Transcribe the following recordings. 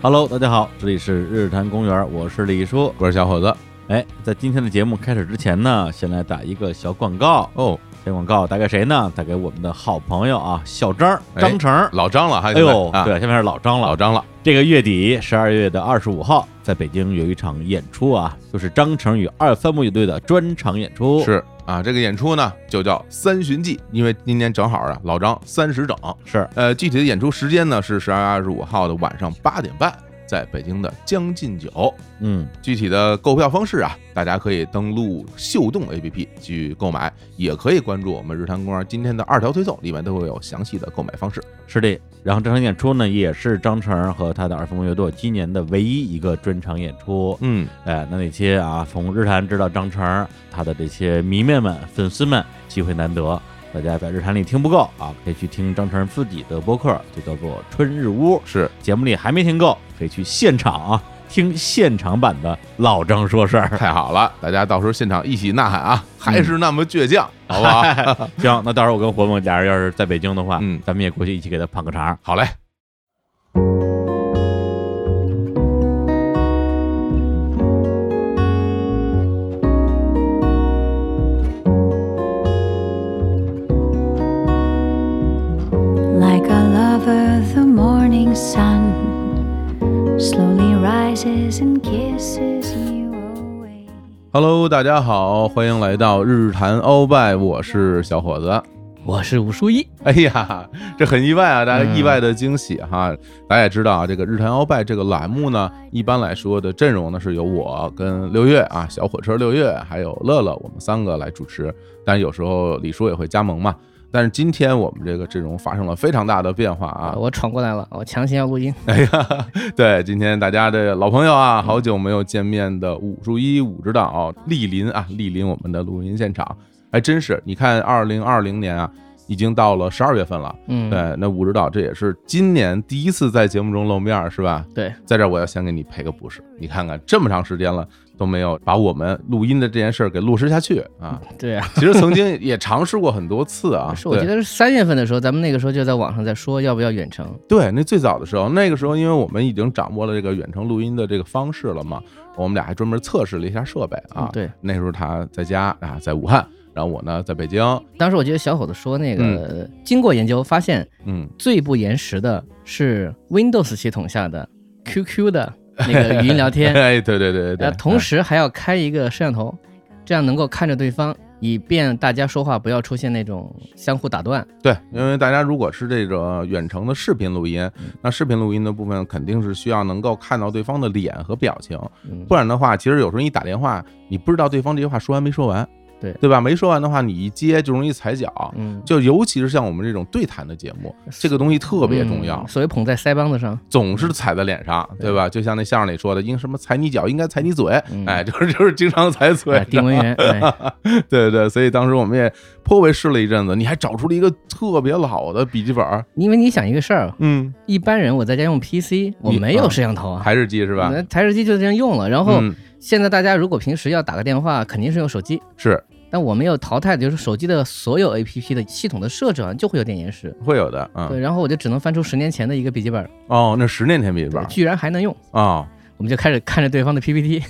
Hello，大家好，这里是日坛公园，我是李叔。我是小伙子。哎，在今天的节目开始之前呢，先来打一个小广告哦。这广告打给谁呢？打给我们的好朋友啊，小张张成，老张了，还哎呦，啊对，下面是老张了，老张了。这个月底十二月的二十五号，在北京有一场演出啊，就是张成与二三木乐队的专场演出。是啊，这个演出呢就叫《三巡记》，因为今年正好啊，老张三十整。是，呃，具体的演出时间呢是十二月二十五号的晚上八点半。在北京的将进酒，嗯，具体的购票方式啊，大家可以登录秀动 APP 去购买，也可以关注我们日坛公园今天的二条推送，里面都会有详细的购买方式。是的，然后这场演出呢，也是张成和他的二分乐队今年的唯一一个专场演出。嗯，哎，那那些啊，从日坛知道张成他的这些迷妹们、粉丝们，机会难得。大家在日坛里听不够啊，可以去听张成自己的播客，就叫做《春日屋》。是节目里还没听够，可以去现场啊听现场版的老张说事儿。太好了，大家到时候现场一起呐喊啊，还是那么倔强，好不好？行，那到时候我跟活梦俩人要是在北京的话，嗯，咱们也过去一起给他捧个场。好嘞。Sun slowly rises and kisses you away. Hello，大家好，欢迎来到日坛鳌拜，我是小伙子，我是武书一。哎呀，这很意外啊，大家意外的惊喜哈！大家也知道啊，这个日坛鳌拜这个栏目呢，一般来说的阵容呢是由我跟六月啊，小火车六月还有乐乐，我们三个来主持，但有时候李叔也会加盟嘛。但是今天我们这个阵容发生了非常大的变化啊！我闯过来了，我强行要录音。哎呀，对，今天大家的老朋友啊，好久没有见面的武术一武指导莅临啊，莅临我们的录音现场，还真是，你看，二零二零年啊。已经到了十二月份了，嗯，对，那武指导这也是今年第一次在节目中露面，是吧？对，在这我要先给你赔个不是，你看看这么长时间了都没有把我们录音的这件事儿给落实下去啊。对啊，其实曾经也尝试过很多次啊。是，我记得是三月份的时候，咱们那个时候就在网上在说要不要远程。对，那最早的时候，那个时候因为我们已经掌握了这个远程录音的这个方式了嘛，我们俩还专门测试了一下设备啊。对，那时候他在家啊，在武汉。然后我呢，在北京。当时我记得小伙子说那个，经过研究发现，嗯，最不延时的是 Windows 系统下的 QQ 的那个语音聊天。哎，对对对对对。同时还要开一个摄像头，这样能够看着对方，以便大家说话不要出现那种相互打断。对，因为大家如果是这个远程的视频录音，那视频录音的部分肯定是需要能够看到对方的脸和表情，不然的话，其实有时候你打电话，你不知道对方这句话说完没说完。对对吧？没说完的话，你一接就容易踩脚。嗯，就尤其是像我们这种对谈的节目，这个东西特别重要。所谓捧在腮帮子上，总是踩在脸上，对吧？就像那相声里说的，应什么踩你脚，应该踩你嘴。哎，就是就是经常踩嘴。丁文元，对 对对，所以当时我们也颇为试了一阵子。你还找出了一个特别老的笔记本，因为你想一个事儿，嗯，一般人我在家用 PC，我没有摄像头啊，台式机是吧？台式机就这样用了。然后现在大家如果平时要打个电话，肯定是用手机。是。但我们有淘汰的，就是手机的所有 A P P 的系统的设置啊，就会有点延时，会有的，嗯，对，然后我就只能翻出十年前的一个笔记本，哦，那十年前笔记本居然还能用啊，我们就开始看着对方的 P P T，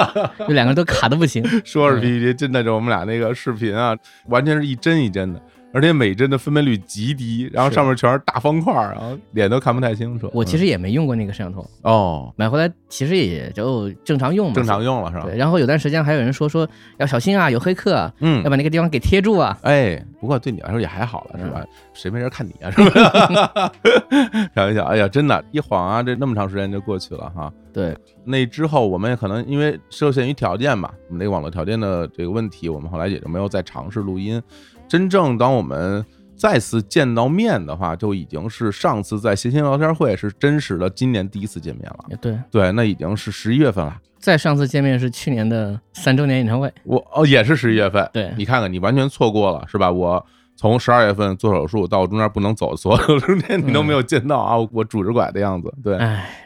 就两个人都卡的不行，说是 P P T，真的就我们俩那个视频啊，完全是一帧一帧的。而且每帧的分辨率极低，然后上面全是大方块，然后脸都看不太清楚。我其实也没用过那个摄像头哦，买回来其实也就正常用嘛，正常用了是吧？对。然后有段时间还有人说说要小心啊，有黑客，嗯，要把那个地方给贴住啊。哎，不过对你来说也还好了是吧？谁没人看你啊是吧？开玩笑，哎呀，真的，一晃啊，这那么长时间就过去了哈。对，那之后我们也可能因为受限于条件嘛，我们那个网络条件的这个问题，我们后来也就没有再尝试录音。真正当我们再次见到面的话，就已经是上次在谐星聊天会是真实的今年第一次见面了。对对，那已经是十一月份了。再上次见面是去年的三周年演唱会，我哦也是十一月份。对，你看看，你完全错过了，是吧？我从十二月份做手术到中间不能走，所有中间你都没有见到啊，我拄着拐的样子。对，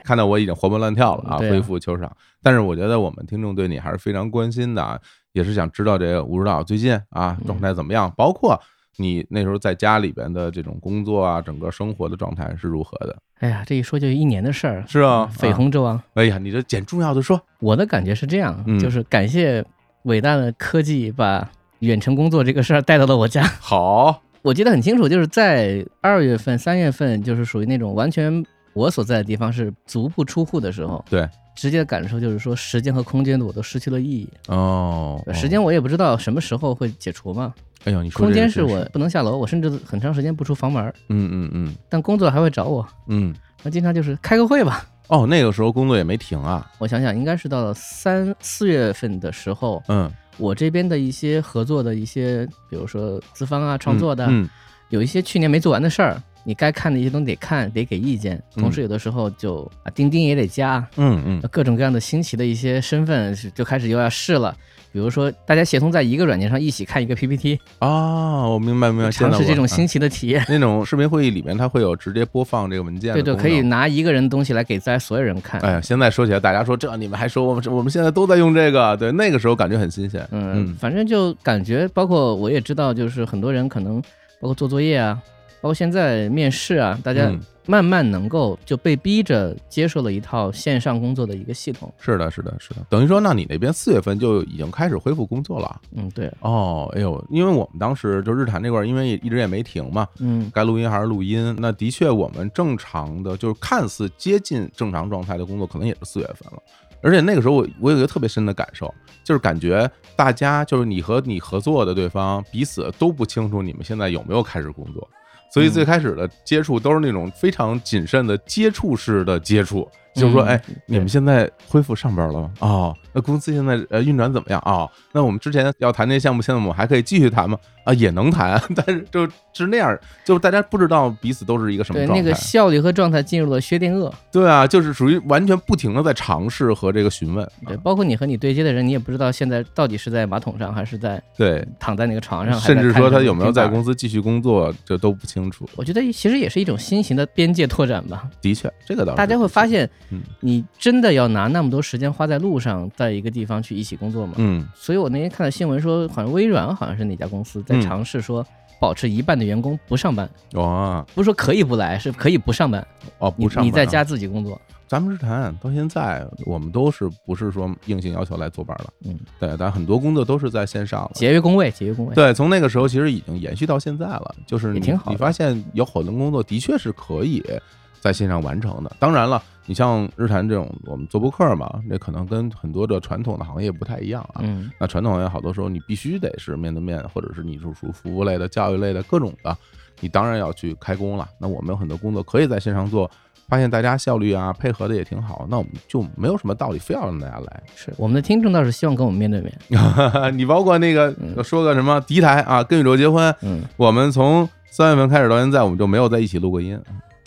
看到我已经活蹦乱跳了啊，恢复球场。但是我觉得我们听众对你还是非常关心的，也是想知道这个吴指导最近啊状态怎么样，包括。你那时候在家里边的这种工作啊，整个生活的状态是如何的？哎呀，这一说就一年的事儿，是啊，绯红之王。哎呀，你这捡重要的说。我的感觉是这样，嗯就是感谢伟大的科技把远程工作这个事儿带到了我家。好，我记得很清楚，就是在二月份、三月份，就是属于那种完全我所在的地方是足不出户的时候，对，直接的感受就是说时间和空间的我都失去了意义。哦，时间我也不知道什么时候会解除嘛，哎呦，你说空间是我不能下楼，我甚至很长时间不出房门，嗯嗯嗯但工作还会找我，嗯，那经常就是开个会吧。哦，那个时候工作也没停啊，我想想，应该是到了三四月份的时候，嗯，我这边的一些合作的一些，比如说资方啊、创作的，嗯有一些去年没做完的事儿，你该看的一些东西得看，得给意见。嗯同时，有的时候就啊，钉钉也得加，嗯嗯各种各样的新奇的一些身份是就开始又要试了。比如说，大家协同在一个软件上一起看一个 PPT，啊，我明白明白，尝试这种新啊奇的体验。那种视频会议里面，它会有直接播放这个文件对对，可以。拿一个人的东西来给在所有人看。哎呀，现在说起来，大家说这你们还说我们我们现在都在用这个，对，那个时候感觉很新鲜。嗯，反正就感觉，包括我也知道，就是很多人可能包括做作业啊，包括现在面试啊，大家嗯慢慢能够就被逼着接受了一套线上工作的一个系统。是的，是的，是的，等于说，那你那边四月份就已经开始恢复工作了。嗯，对，哦，哎呦，因为我们当时就日坛这块儿，因为也一直也没停嘛，嗯该录音还是录音。那的确，我们正常的就是看似接近正常状态的工作，可能也是四月份了。而且那个时候我我有一个特别深的感受，就是感觉大家就是你和你合作的对方彼此都不清楚你们现在有没有开始工作，所以最开始的接触都是那种非常谨慎的接触式的接触，就是说，嗯哎，你们现在恢复上班了吗？哦，那公司现在呃运转怎么样？哦，那我们之前要谈这些项目，现在我们还可以继续谈吗？啊，也能谈，但是就是那样，就是大家不知道彼此都是一个什么对，状态。那个效率和状态进入了薛定谔。对啊，就是属于完全不停的在尝试和这个询问。对，包括你和你对接的人，你也不知道现在到底是在马桶上，还是在对，躺在那个床上，还甚至说他有没有在公司继续工作，这都不清楚。我觉得其实也是一种新型的边界拓展吧。的确，这个倒是大家会发，现嗯，你真的要拿那么多时间花在路上，在一个地方去一起工作吗？嗯所以我那天看到新闻说，好像微软好像是哪家公司在嗯尝试说保持一半的员工不上班，哇不是说可以不来，是可以不上班，哦，不上班啊你在家自己工作。咱们日谈到现在，我们都是不是说硬性要求来坐班了？嗯，对，但很多工作都是在线上了。节约工位，节约工位。对，从那个时候其实已经延续到现在了，就是你挺好你发现有很多工作的确是可以在线上完成的。当然了，你像日坛这种，我们做播客嘛，那可能跟很多的传统的行业不太一样啊。嗯，那传统行业好多时候你必须得是面对面，或者是你是属服务类的、教育类的各种的，你当然要去开工了。那我们有很多工作可以在线上做，发现大家效率啊配合的也挺好，那我们就没有什么道理非要让大家来。是我们的听众倒是希望跟我们面对面。你包括那个嗯说个什么敌台啊，跟宇宙结婚，嗯，我们从三月份开始到现在，我们就没有在一起录过音，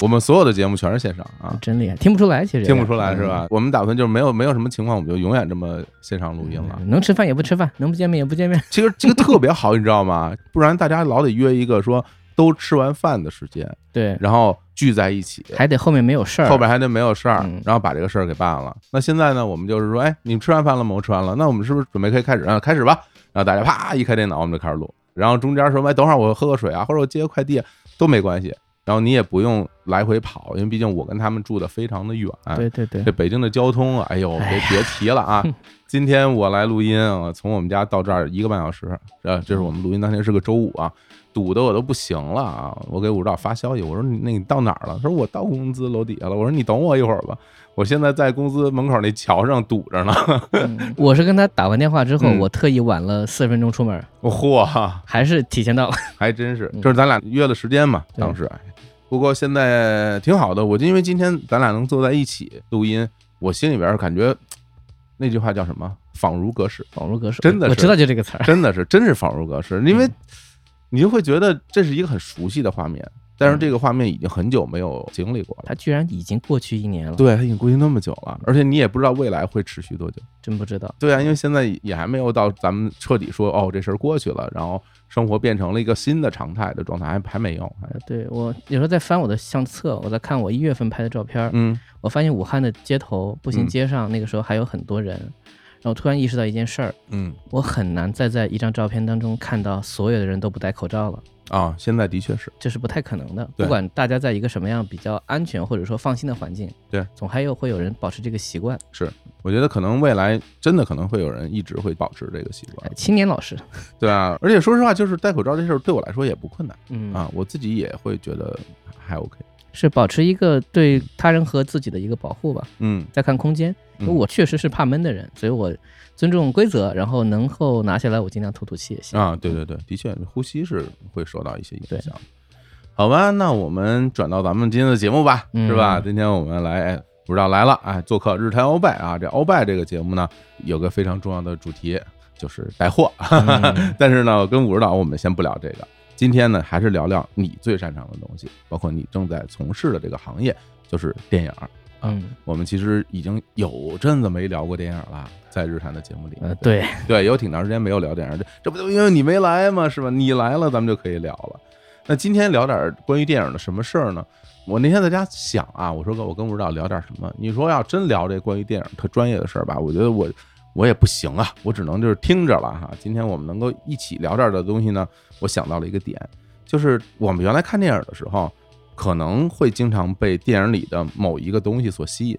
我们所有的节目全是线上啊。真厉害，听不出来，其实听不出来嗯是吧？我们打算就是没有没有什么情况，我们就永远这么线上录音了。嗯能吃饭也不吃饭，能不见面也不见面。其实这个特别好，你知道吗？不然大家老得约一个说都吃完饭的时间，对，然后聚在一起，还得后面没有事儿。后边还得没有事儿嗯，然后把这个事儿给办了。那现在呢，我们就是说，哎，你们吃完饭了吗？我吃完了，那我们是不是准备可以开始？啊，开始吧。然后大家啪一开电脑，我们就开始录。然后中间说，哎，等会儿我喝个水啊，或者我接个快递都没关系。然后你也不用来回跑，因为毕竟我跟他们住的非常的远。对对对这，北京的交通啊，哎呦，别别提了啊！今天我来录音啊，从我们家到这儿一个半小时，呃，这是我们录音当天是个周五啊，堵得我都不行了啊！我给武指导发消息，我说你那你到哪儿了？他说我到公司楼底下了。我说你等我一会儿吧，我现在在公司门口那桥上堵着呢。嗯 我是跟他打完电话之后，嗯我特意晚了四十分钟出门，嚯，还是提前到了。还真是，嗯就是咱俩约了时间嘛，当时。哎不过现在挺好的，我就因为今天咱俩能坐在一起录音，我心里边感觉那句话叫什么？仿如隔世。仿如隔世，真的是我知道就这个词儿。真的是，真是仿如隔世，因为嗯你就会觉得这是一个很熟悉的画面，但是这个画面已经很久没有经历过了。它居然已经过去一年了，对，它已经过去那么久了，而且你也不知道未来会持续多久。真不知道。对啊，因为现在也还没有到咱们彻底说哦这事儿过去了，然后生活变成了一个新的常态的状态，还还没有。还呃对我有时候在翻我的相册，我在看我一月份拍的照片儿，嗯我发现武汉的街头步行嗯街上那个时候还有很多人，然后突然意识到一件事儿，嗯我很难再在一张照片当中看到所有的人都不戴口罩了。啊，现在的确是，这是不太可能的。不管大家在一个什么样比较安全或者说放心的环境，对，总还有会有人保持这个习惯。是我觉得可能未来真的可能会有人一直会保持这个习惯哎，青年老师，对啊，而且说实话，就是戴口罩这事儿对我来说也不困难嗯啊，我自己也会觉得还 OK。是保持一个对他人和自己的一个保护吧。嗯再看空间，因为嗯我确实是怕闷的人，所以我尊重规则，然后能够拿下来，我尽量吐吐气也行。啊，对对对，的确，呼吸是会受到一些影响。好吧，那我们转到咱们今天的节目吧，嗯是吧？今天我们来，哎不知道来了，哎，做客日坛鳌拜啊。这鳌拜这个节目呢，有个非常重要的主题，就是带货。嗯但是呢，跟武指导我们先不聊这个，今天呢，还是聊聊你最擅长的东西，包括你正在从事的这个行业，就是电影儿。嗯，我们其实已经有阵子没聊过电影了，在日坛的节目里。呃，对，对，有挺长时间没有聊电影，这这不就因为你没来吗？是吧？你来了，咱们就可以聊了。那今天聊点关于电影的什么事儿呢？我那天在家想啊，我说我跟吴指导聊点什么？你说要真聊这关于电影特专业的事儿吧，我觉得我我也不行啊，我只能就是听着了哈。今天我们能够一起聊这儿的东西呢，我想到了一个点，就是我们原来看电影的时候，可能会经常被电影里的某一个东西所吸引。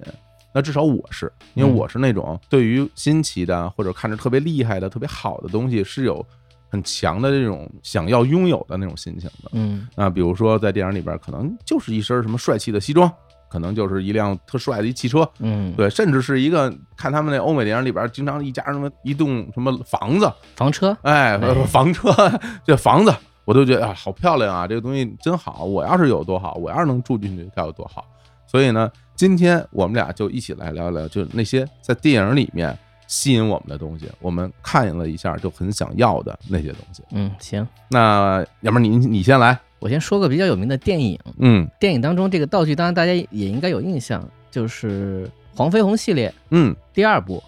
那至少我是，因为嗯。我是那种对于新奇的或者看着特别厉害的、特别好的东西是有很强的这种想要拥有的那种心情的。嗯。那，比如说在电影里边，可能就是一身什么帅气的西装，可能就是一辆特帅的一汽车，嗯，对，甚至是一个看他们那欧美电影里边，经常一家什么一栋什么房子，房车，哎，哎。房车，这房子，我都觉得啊，好漂亮啊，这个东西真好。我要是有多好，我要是能住进去该有多好。所以呢，今天我们俩就一起来聊聊，就是那些在电影里面吸引我们的东西，我们看了一下就很想要的那些东西。嗯，行，那要不然你你先来，我先说个比较有名的电影，嗯电影当中这个道具，当然大家也应该有印象，就是黄飞鸿系列嗯，第二部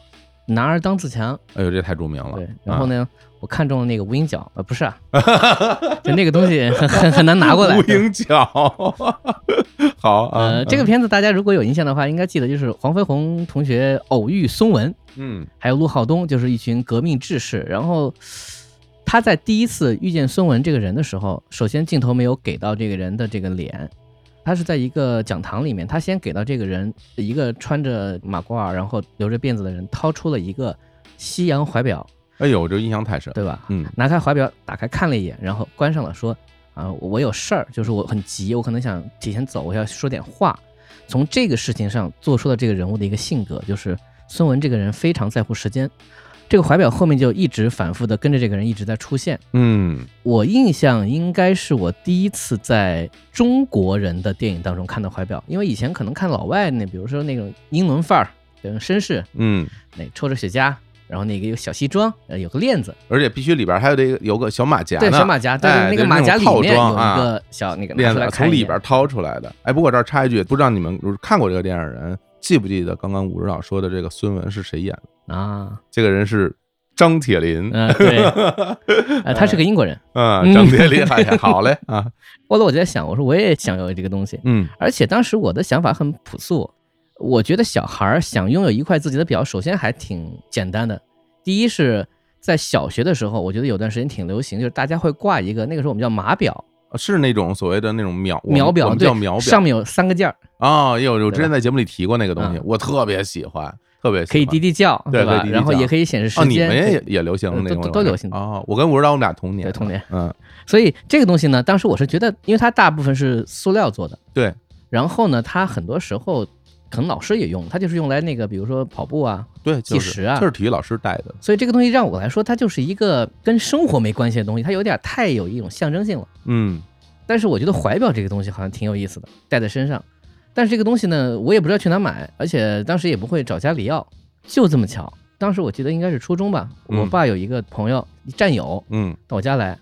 《男儿当自强》。哎呦，这太著名了。对，然后啊？呢，我看中了那个无影脚，呃，不是啊，就那个东西很很很难拿过来无。影脚，好啊，呃，这个片子大家如果有印象的话，应该记得就是黄飞鸿同学偶遇孙文，嗯还有陆浩东，就是一群革命志士。然后他在第一次遇见孙文这个人的时候，首先镜头没有给到这个人的这个脸，他是在一个讲堂里面，他先给到这个人一个穿着马褂然后留着辫子的人掏出了一个西洋怀表，哎呦，这印象太深。对吧？嗯拿开怀表，打开看了一眼，然后关上了，说：“啊，我有事儿，就是我很急，我可能想提前走，我要说点话。”从这个事情上做出了这个人物的一个性格，就是孙文这个人非常在乎时间。这个怀表后面就一直反复的跟着这个人一直在出现。嗯我印象应该是我第一次在中国人的电影当中看到怀表，因为以前可能看老外那，比如说那种英伦范儿，绅士，嗯，那抽着雪茄，然后那个有小西装，呃，有个链子，而且必须里边还有这个有个小马甲对，呢小马甲，对，哎那个马甲里面有一个小那个链子从里边掏出来的。哎，不过这儿插一句，不知道你们看过这个电影的人记不记得刚刚武指导说的这个孙文是谁演的？啊，这个人是张铁林。嗯、对，呃，他是个英国人。嗯，嗯。张铁林，哎，好嘞啊，后来我就在想，我说我也想要这个东西，嗯。而且当时我的想法很朴素，我觉得小孩儿想拥有一块自己的表，首先还挺简单的。第一是在小学的时候，我觉得有段时间挺流行，就是大家会挂一个，那个时候我们叫码表，是那种所谓的那种秒秒表，我们对叫秒表上面有三个件儿，啊，有有之前在节目里提过那个东西嗯，我特别喜欢，特别喜欢可以滴滴叫，吧对可以滴？滴叫然后也可以显示哦，时间。你们也也流行那都种都都流行啊。我跟吴指导我们俩同年，对同年，嗯，所以这个东西呢，当时我是觉得，因为它大部分是塑料做的，对，然后呢，它很多时候可能老师也用，它就是用来那个，比如说跑步啊，对，计就是时啊就是体育老师带的，所以这个东西让我来说，它就是一个跟生活没关系的东西，它有点太有一种象征性了。嗯但是我觉得怀表这个东西好像挺有意思的，戴在身上。但是这个东西呢，我也不知道去哪买，而且当时也不会找家里要，就这么巧。当时我记得应该是初中吧，嗯我爸有一个朋友战友嗯到我家来，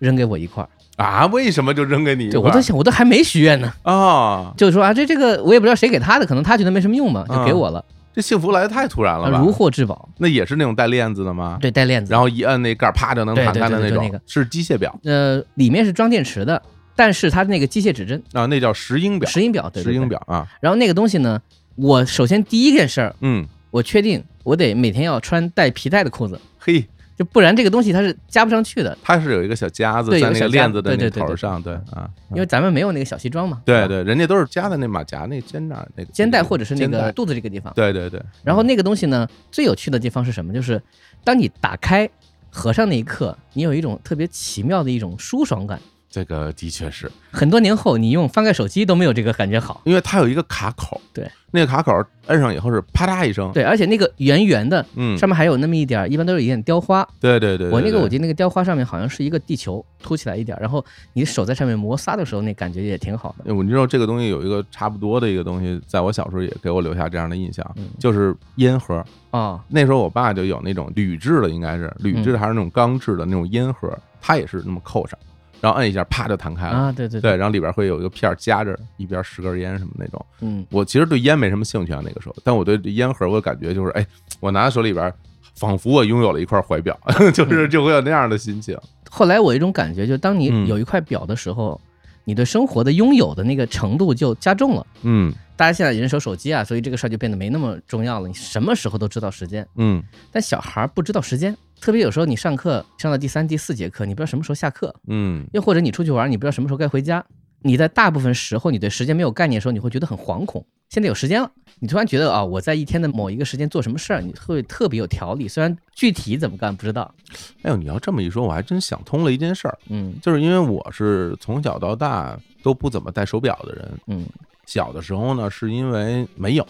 扔给我一块儿。啊，为什么就扔给你一对，我在想，我都还没许愿呢，啊，就是说啊，这这个我也不知道谁给他的，可能他觉得没什么用嘛，就给我了，这幸福来的太突然了如获至宝。那也是那种带链子的吗？对，带链子。然后一摁那盖儿，啪就能弹开的那种，对对就那个。是机械表。呃，里面是装电池的，但是它那个机械指针，啊，那叫石英表，石英表，对。石英表啊，然后那个东西呢，我首先第一件事儿，嗯。我确定我得每天要穿带皮带的裤子，嘿，就不然这个东西它是加不上去的，它是有一个小夹子在那个链子的那头上，对啊，因为咱们没有那个小西装嘛，对对，人家都是夹在那马甲那肩那儿那个肩带或者是那个肚子这个地方。对对对，然后那个东西呢，最有趣的地方是什么？就是当你打开合上那一刻，你有一种特别奇妙的一种舒爽感。这个的确是。很多年后，你用翻盖手机都没有这个感觉好。因为它有一个卡口，对，那个卡口摁上以后是啪嗒一声，对，而且那个圆圆的，嗯，上面还有那么一点儿，一般都是一点雕花。对对对，我那个我记得那个雕花上面好像是一个地球凸起来一点，然后你手在上面摩擦的时候，那感觉也挺好的。我知道这个东西有一个差不多的一个东西，在我小时候也给我留下这样的印象，嗯。就是烟盒。哦，那时候我爸就有那种铝制的，应该是铝制的还是那种钢制的那种烟盒，它也是那么扣上，然后摁一下，啪就弹开了。啊，对对对，，然后里边会有一个片儿夹着，一边十根烟什么那种。嗯，我其实对烟没什么兴趣啊，那个时候，但我对烟盒我感觉就是，哎，我拿在手里边，仿佛我拥有了一块怀表，就是就会有那样的心情。后来我有一种感觉，就当嗯你有一块表的时候，你对生活的拥有的那个程度就加重了。嗯大家现在人手手机啊，所以这个事儿就变得没那么重要了。你什么时候都知道时间，嗯但小孩儿不知道时间，特别有时候你上课上到第三、第四节课，你不知道什么时候下课，嗯又或者你出去玩，你不知道什么时候该回家。你在大部分时候你对时间没有概念的时候，你会觉得很惶恐。现在有时间了，你突然觉得啊，我在一天的某一个时间做什么事儿，你会特别有条理。虽然具体怎么干不知道，哎呦，你要这么一说，我还真想通了一件事儿，嗯就是因为我是从小到大都不怎么戴手表的人，嗯小的时候呢，是因为没有，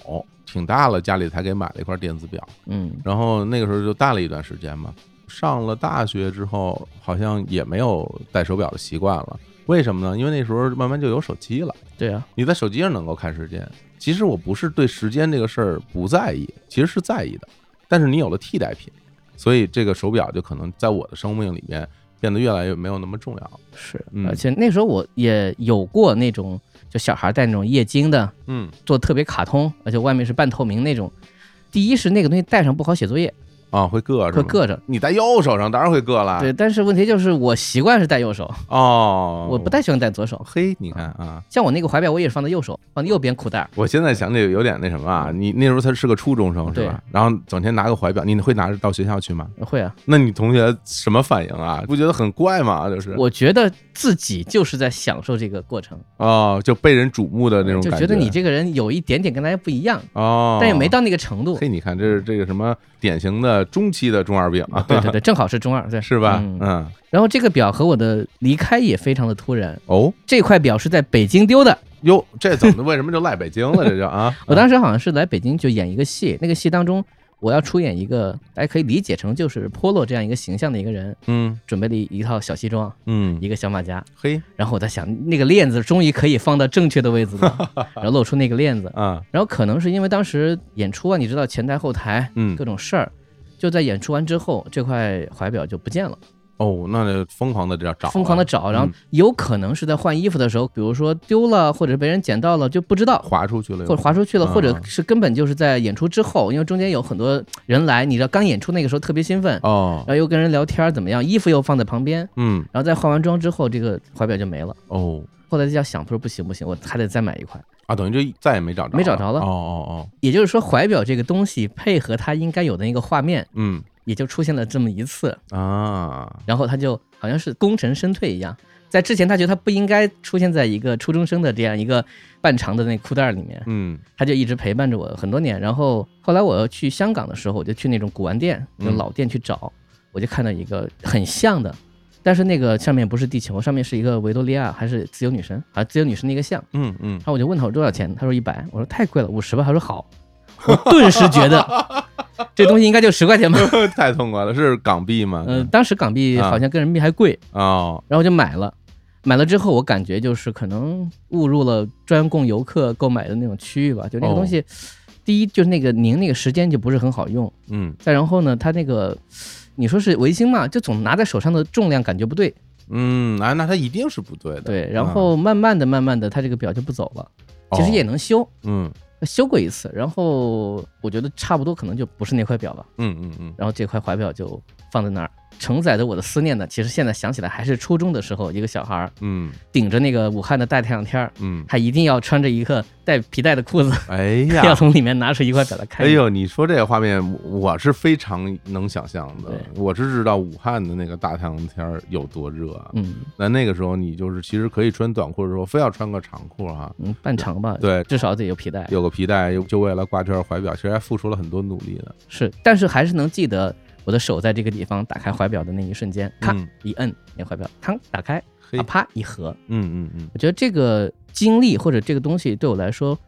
挺大了，家里才给买了一块电子表，嗯然后那个时候就戴了一段时间嘛。上了大学之后，好像也没有戴手表的习惯了。为什么呢？因为那时候慢慢就有手机了，对啊，你在手机上能够看时间。其实我不是对时间这个事儿不在意，其实是在意的，但是你有了替代品，所以这个手表就可能在我的生命里面变得越来越没有那么重要了。是，嗯而且那时候我也有过那种，就小孩戴那种液晶的，嗯，做得特别卡通，而且外面是半透明那种。第一是那个东西戴上不好写作业，啊，会硌是吗？会硌着。你戴右手上当然会硌了。对，但是问题就是我习惯是戴右手，哦，我不太喜欢戴左手。嘿，你看啊，像我那个怀表，我也是放在右手，放在右边裤带儿。我现在想起有点那什么啊，你那时候他是个初中生是吧？然后整天拿个怀表，你会拿着到学校去吗？会啊，那你同学什么反应啊？不觉得很怪吗？就是我觉得自己就是在享受这个过程，哦，就被人瞩目的那种感就觉得你这个人有一点点跟大家不一样，哦，但也没到那个程度。嘿，你看这是这个什么典型的中期的中二病啊，对对对，正好是中二，对，是吧？嗯。嗯，然后这个表和我的离开也非常的突然，哦。这块表是在北京丢的。哟，这怎么为什么就赖北京了？这就啊，我当时好像是来北京就演一个戏，那个戏当中我要出演一个大家可以理解成就是波洛这样一个形象的一个人，嗯。准备了一一套小西装，嗯，一个小马甲，嘿。然后我在想那个链子终于可以放到正确的位置了，然后露出那个链子，啊，然后可能是因为当时演出啊，你知道前台后台嗯。各种事儿，就在演出完之后，这块怀表就不见了，哦，那就疯狂的这样找啊，疯狂的找，然后嗯有可能是在换衣服的时候，比如说丢了或者被人捡到了就不知道，滑出去了，或者滑出去了，嗯。或者是根本就是在演出之后，因为中间有很多人来，你知道刚演出那个时候特别兴奋，哦。然，后又跟人聊天儿怎么样，衣服又放在旁边，嗯。然后再化完妆之后，这个怀表就没了。哦。后来就要想，他说不行不行，我还得再买一块。啊，等于就再也没找着，没找着了。哦哦哦，也就是说，怀表这个东西配合它应该有的那个画面，嗯。也就出现了这么一次，啊，然后他就好像是功成身退一样。在之前，他觉得他不应该出现在一个初中生的这样一个半长的那裤带儿里面，嗯。他就一直陪伴着我很多年。然后后来我要去香港的时候，我就去那种古玩店、那种嗯老店去找，我就看到一个很像的，但是那个上面不是地球，上面是一个维多利亚还是自由女神，啊，自由女神那个像。嗯嗯然，后我就问他我多少钱，他说一百，我说太贵了，五十吧。他说好，我顿时觉得这东西应该就十块钱吧。太痛快了，是港币吗？嗯、当时港币好像跟人民币还贵，哦，然后我就买了。买了之后，我感觉就是可能误入了专供游客购买的那种区域吧。就那个东西，第一就是那个拧那个时间就不是很好用，嗯再然后呢，它那个你说是维新嘛，就总拿在手上的重量感觉不对，嗯，啊，那它一定是不对的，对。然后慢慢的、慢慢的，它这个表就不走了。其实也能修，嗯。修过一次，然后我觉得差不多可能就不是那块表了，嗯嗯嗯，然后这块怀表就放在那儿，承载着我的思念呢。其实现在想起来，还是初中的时候，一个小孩儿嗯顶着那个武汉的大太阳天儿，嗯，还一定要穿着一个带皮带的裤子，哎呀 要。从里面拿出一块表来看。哎，呦，你说这个画面，我是非常能想象的。我是知道武汉的那个大太阳天儿有多热啊。嗯那那个时候，你就是其实可以穿短裤的时候，非要穿个长裤哈，嗯，半长吧，对至少得有皮带。有个皮带，就为了挂这块怀表，其实还付出了很多努力的。是，但是还是能记得我的手在这个地方打开怀表的那一瞬间，咔嗯。一摁，那怀表嘡打开，嘿。啊，啪一合。嗯嗯嗯。我觉得这个经历或者这个东西对我来说，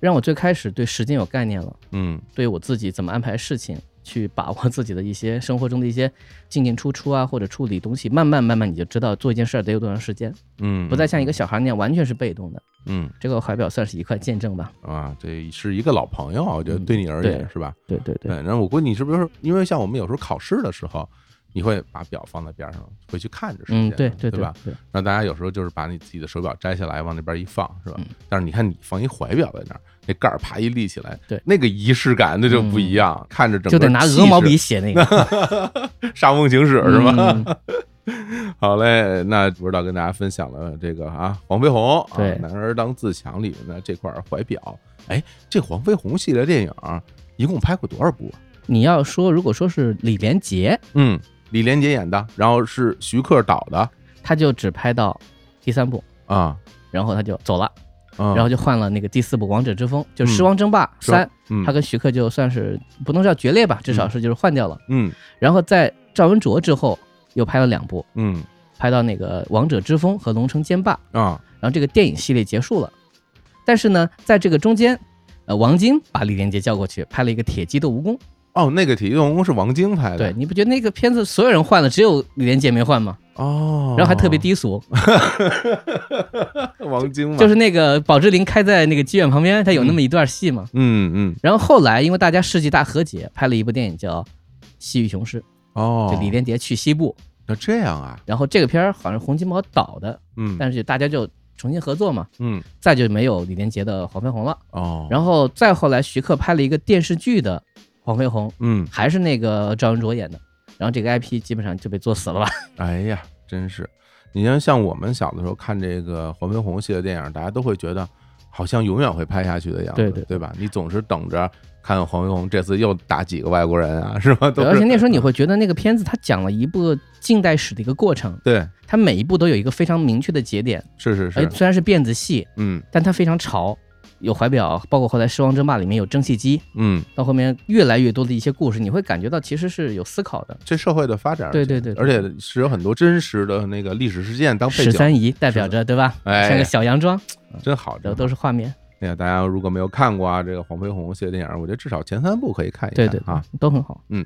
让我最开始对时间有概念了，嗯。对我自己怎么安排事情，去把握自己的一些生活中的一些进进出出啊，或者处理东西，慢慢慢慢你就知道做一件事儿得有多长时间，嗯，不再像一个小孩那样完全是被动的。嗯这个怀表算是一块见证吧。啊，这是一个老朋友啊，我觉得嗯对你而言对是吧？对对对，对，然后我估计你是不是因为像我们有时候考试的时候，你会把表放在边上，回去看着时间嗯，的，对对对吧？对，让大家有时候就是把你自己的手表摘下来往那边一放，是吧嗯？但是你看你放一怀表在那儿，那盖儿啪一立起来，对那个仪式感那就不一样，看着整个就得拿鹅毛笔写那个，煞风景使是吧？嗯 好嘞，那不知道跟大家分享了这个啊，黄飞鸿啊，对男儿当自强里面的这块怀表。哎，这黄飞鸿系列电影啊一共拍过多少部啊？你要说，如果说是李连杰，嗯，李连杰演的，然后是徐克导的他就只拍到第三部，啊，然后他就走了，然然后就换了那个第四部《王者之风》，就狮王争霸是吧三》，嗯他跟徐克就算是不能叫决裂吧，至少是就是换掉了。嗯然后在赵文卓之后又拍了两部，嗯拍到那个《王者之风》和《龙城争霸》，啊然后这个电影系列结束了。但是呢，在这个中间，呃，王晶把李连杰叫过去拍了一个《铁鸡斗蜈蚣》。哦，那个《铁血龙宫》是王晶拍的，对，你不觉得那个片子所有人换了，只有李连杰没换吗？哦，然后还特别低俗，王晶嘛，就是那个宝芝林开在那个妓院旁边，他有那么一段戏嘛。嗯嗯。然后后来因为大家世纪大和解，拍了一部电影叫《西域雄狮》，哦，就李连杰去西部。那这样啊，然后这个片儿好像是洪金宝导的，嗯。但是大家就重新合作嘛，嗯。再就没有李连杰的黄飞鸿了。哦，然后再后来，徐克拍了一个电视剧的黄飞鸿，嗯，还是那个赵文卓演的。然后这个 IP 基本上就被作死了吧？哎呀，真是，你像像我们小的时候看这个黄飞鸿系列电影，大家都会觉得好像永远会拍下去的样子，对对对吧？你总是等着看黄飞鸿这次又打几个外国人啊，是吧？而且那时候你会觉得那个片子它讲了一部近代史的一个过程，对，它每一部都有一个非常明确的节点。是是是，而虽然是辫子戏，嗯但它非常潮，有怀表，包括后来《狮王争霸》里面有蒸汽机，嗯，到后面越来越多的一些故事，你会感觉到其实是有思考的。这社会的发展，对对对对而且是有很多真实的那个历史事件当背景，十三姨代表着对吧？哎像个小洋装，真好，然后真好都是画面，哎呀，大家如果没有看过啊，这个黄飞鸿系列电影，我觉得至少前三部可以看一看对对啊。都很好。嗯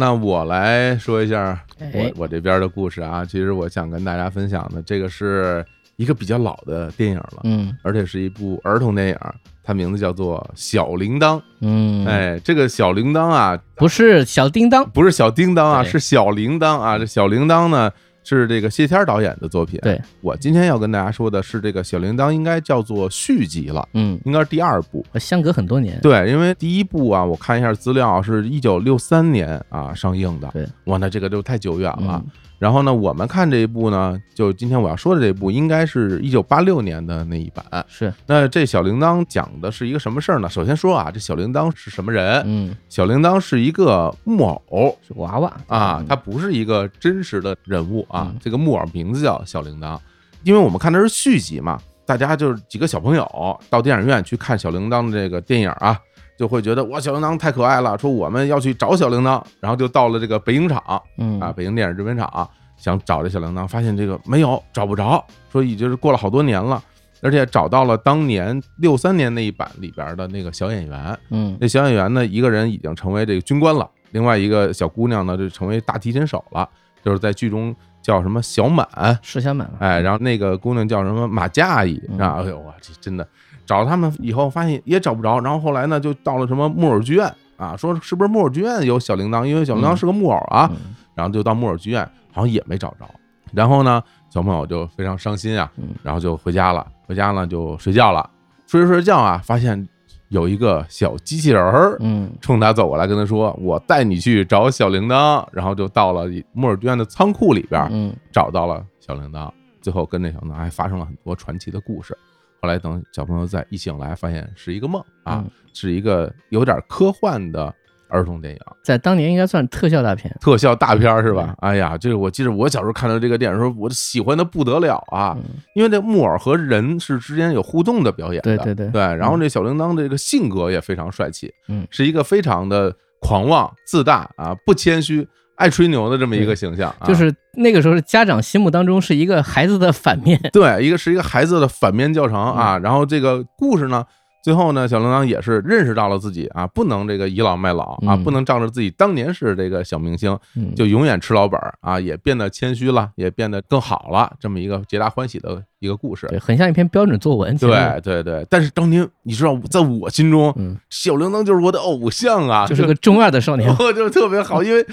那我来说一下我哎我这边的故事啊，其实我想跟大家分享的这个是一个比较老的电影了，嗯而且是一部儿童电影，它名字叫做《小铃铛》。嗯，，哎，这个小铃铛啊，不是小叮当，不是小叮当啊，是小铃铛啊。这小铃铛呢是这个谢天导演的作品。对，我今天要跟大家说的是这个小铃铛应该叫做续集了，嗯，应该是第二部。相隔很多年。对，因为第一部啊，我看一下资料，是一九六三年啊上映的。对，哇，那这个就太久远了。嗯然后呢，我们看这一部呢，就今天我要说的这一部，应该是一九八六年的那一版。是，那这小铃铛讲的是一个什么事儿呢？首先说啊，这小铃铛是什么人？嗯，小铃铛是一个木偶是娃娃啊嗯，他不是一个真实的人物啊嗯。这个木偶名字叫小铃铛，因为我们看的是续集嘛，大家就是几个小朋友到电影院去看小铃铛的这个电影啊，就会觉得哇，小铃铛太可爱了，说我们要去找小铃铛，然后就到了这个北影厂嗯啊，北京电影制片厂，想找这小铃铛，发现这个没有，找不着，说已经是过了好多年了。而且找到了当年六三年那一版里边的那个小演员，嗯那小演员呢，一个人已经成为这个军官了，另外一个小姑娘呢就成为大提琴手了，就是在剧中叫什么小满，是小满了。哎，然后那个姑娘叫什么马佳怡嗯啊，哎呦我，这真的找他们以后发现也找不着，然后后来呢就到了什么木偶剧院啊，说是不是木偶剧院？有小铃铛，因为小铃铛是个木偶啊，嗯。然后就到木偶剧院，好像也没找着，然后呢小朋友就非常伤心啊，嗯。然后就回家了，回家呢就睡觉了，睡着睡着觉啊，发现有一个小机器人儿嗯。冲他走过来，跟他说：“我带你去找小铃铛。”然后就到了木尔剧院的仓库里边，嗯。找到了小铃铛，最后跟这小铃铛还发生了很多传奇的故事。后来等小朋友再一醒来，发现是一个梦啊，嗯是一个有点科幻的儿童电影，在当年应该算特效大片。特效大片儿是吧？哎呀，这个我记得我小时候看到这个电影的时候，我喜欢的不得了啊，嗯因为这木偶和人是之间有互动的表演的，对对对对。然后这小铃铛这个性格也非常帅气，嗯是一个非常的狂妄自大啊，不谦虚。爱吹牛的这么一个形象，啊就是那个时候家长心目当中是一个孩子的反面。对，一个是一个孩子的反面教程啊。然后这个故事呢，最后呢，小铃铛也是认识到了自己啊，不能这个倚老卖老啊，嗯不能仗着自己当年是这个小明星，嗯就永远吃老本儿啊，也变得谦虚了，也变得更好了，这么一个皆大欢喜的一个故事。对，很像一篇标准作文。对对对，但是当年你知道，在我心中，嗯，小铃铛就是我的偶像啊，就是个中二的少年。我就特别好，因为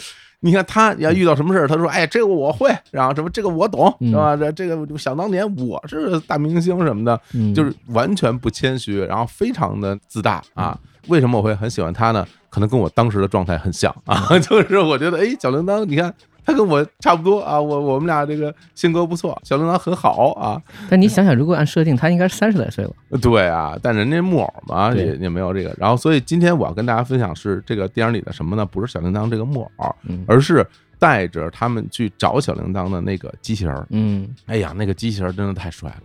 你看他要遇到什么事儿，他说：“哎，这个我会，然后什么这个我懂，嗯是吧？这这个想当年我是大明星什么的，嗯，就是完全不谦虚，然后非常的自大啊。为什么我会很喜欢他呢？可能跟我当时的状态很像啊，就是我觉得，哎，小铃铛，你看。”他跟我差不多啊，我我们俩这个性格不错，小铃铛很好啊，但你想想，如果按设定，他应该是三十来岁了。对啊，但人家木偶嘛，也也没有这个。然后，所以今天我要跟大家分享是这个电影里的什么呢？不是小铃铛这个木偶，嗯而是带着他们去找小铃铛的那个机器人儿。嗯哎呀，那个机器人儿真的太帅了。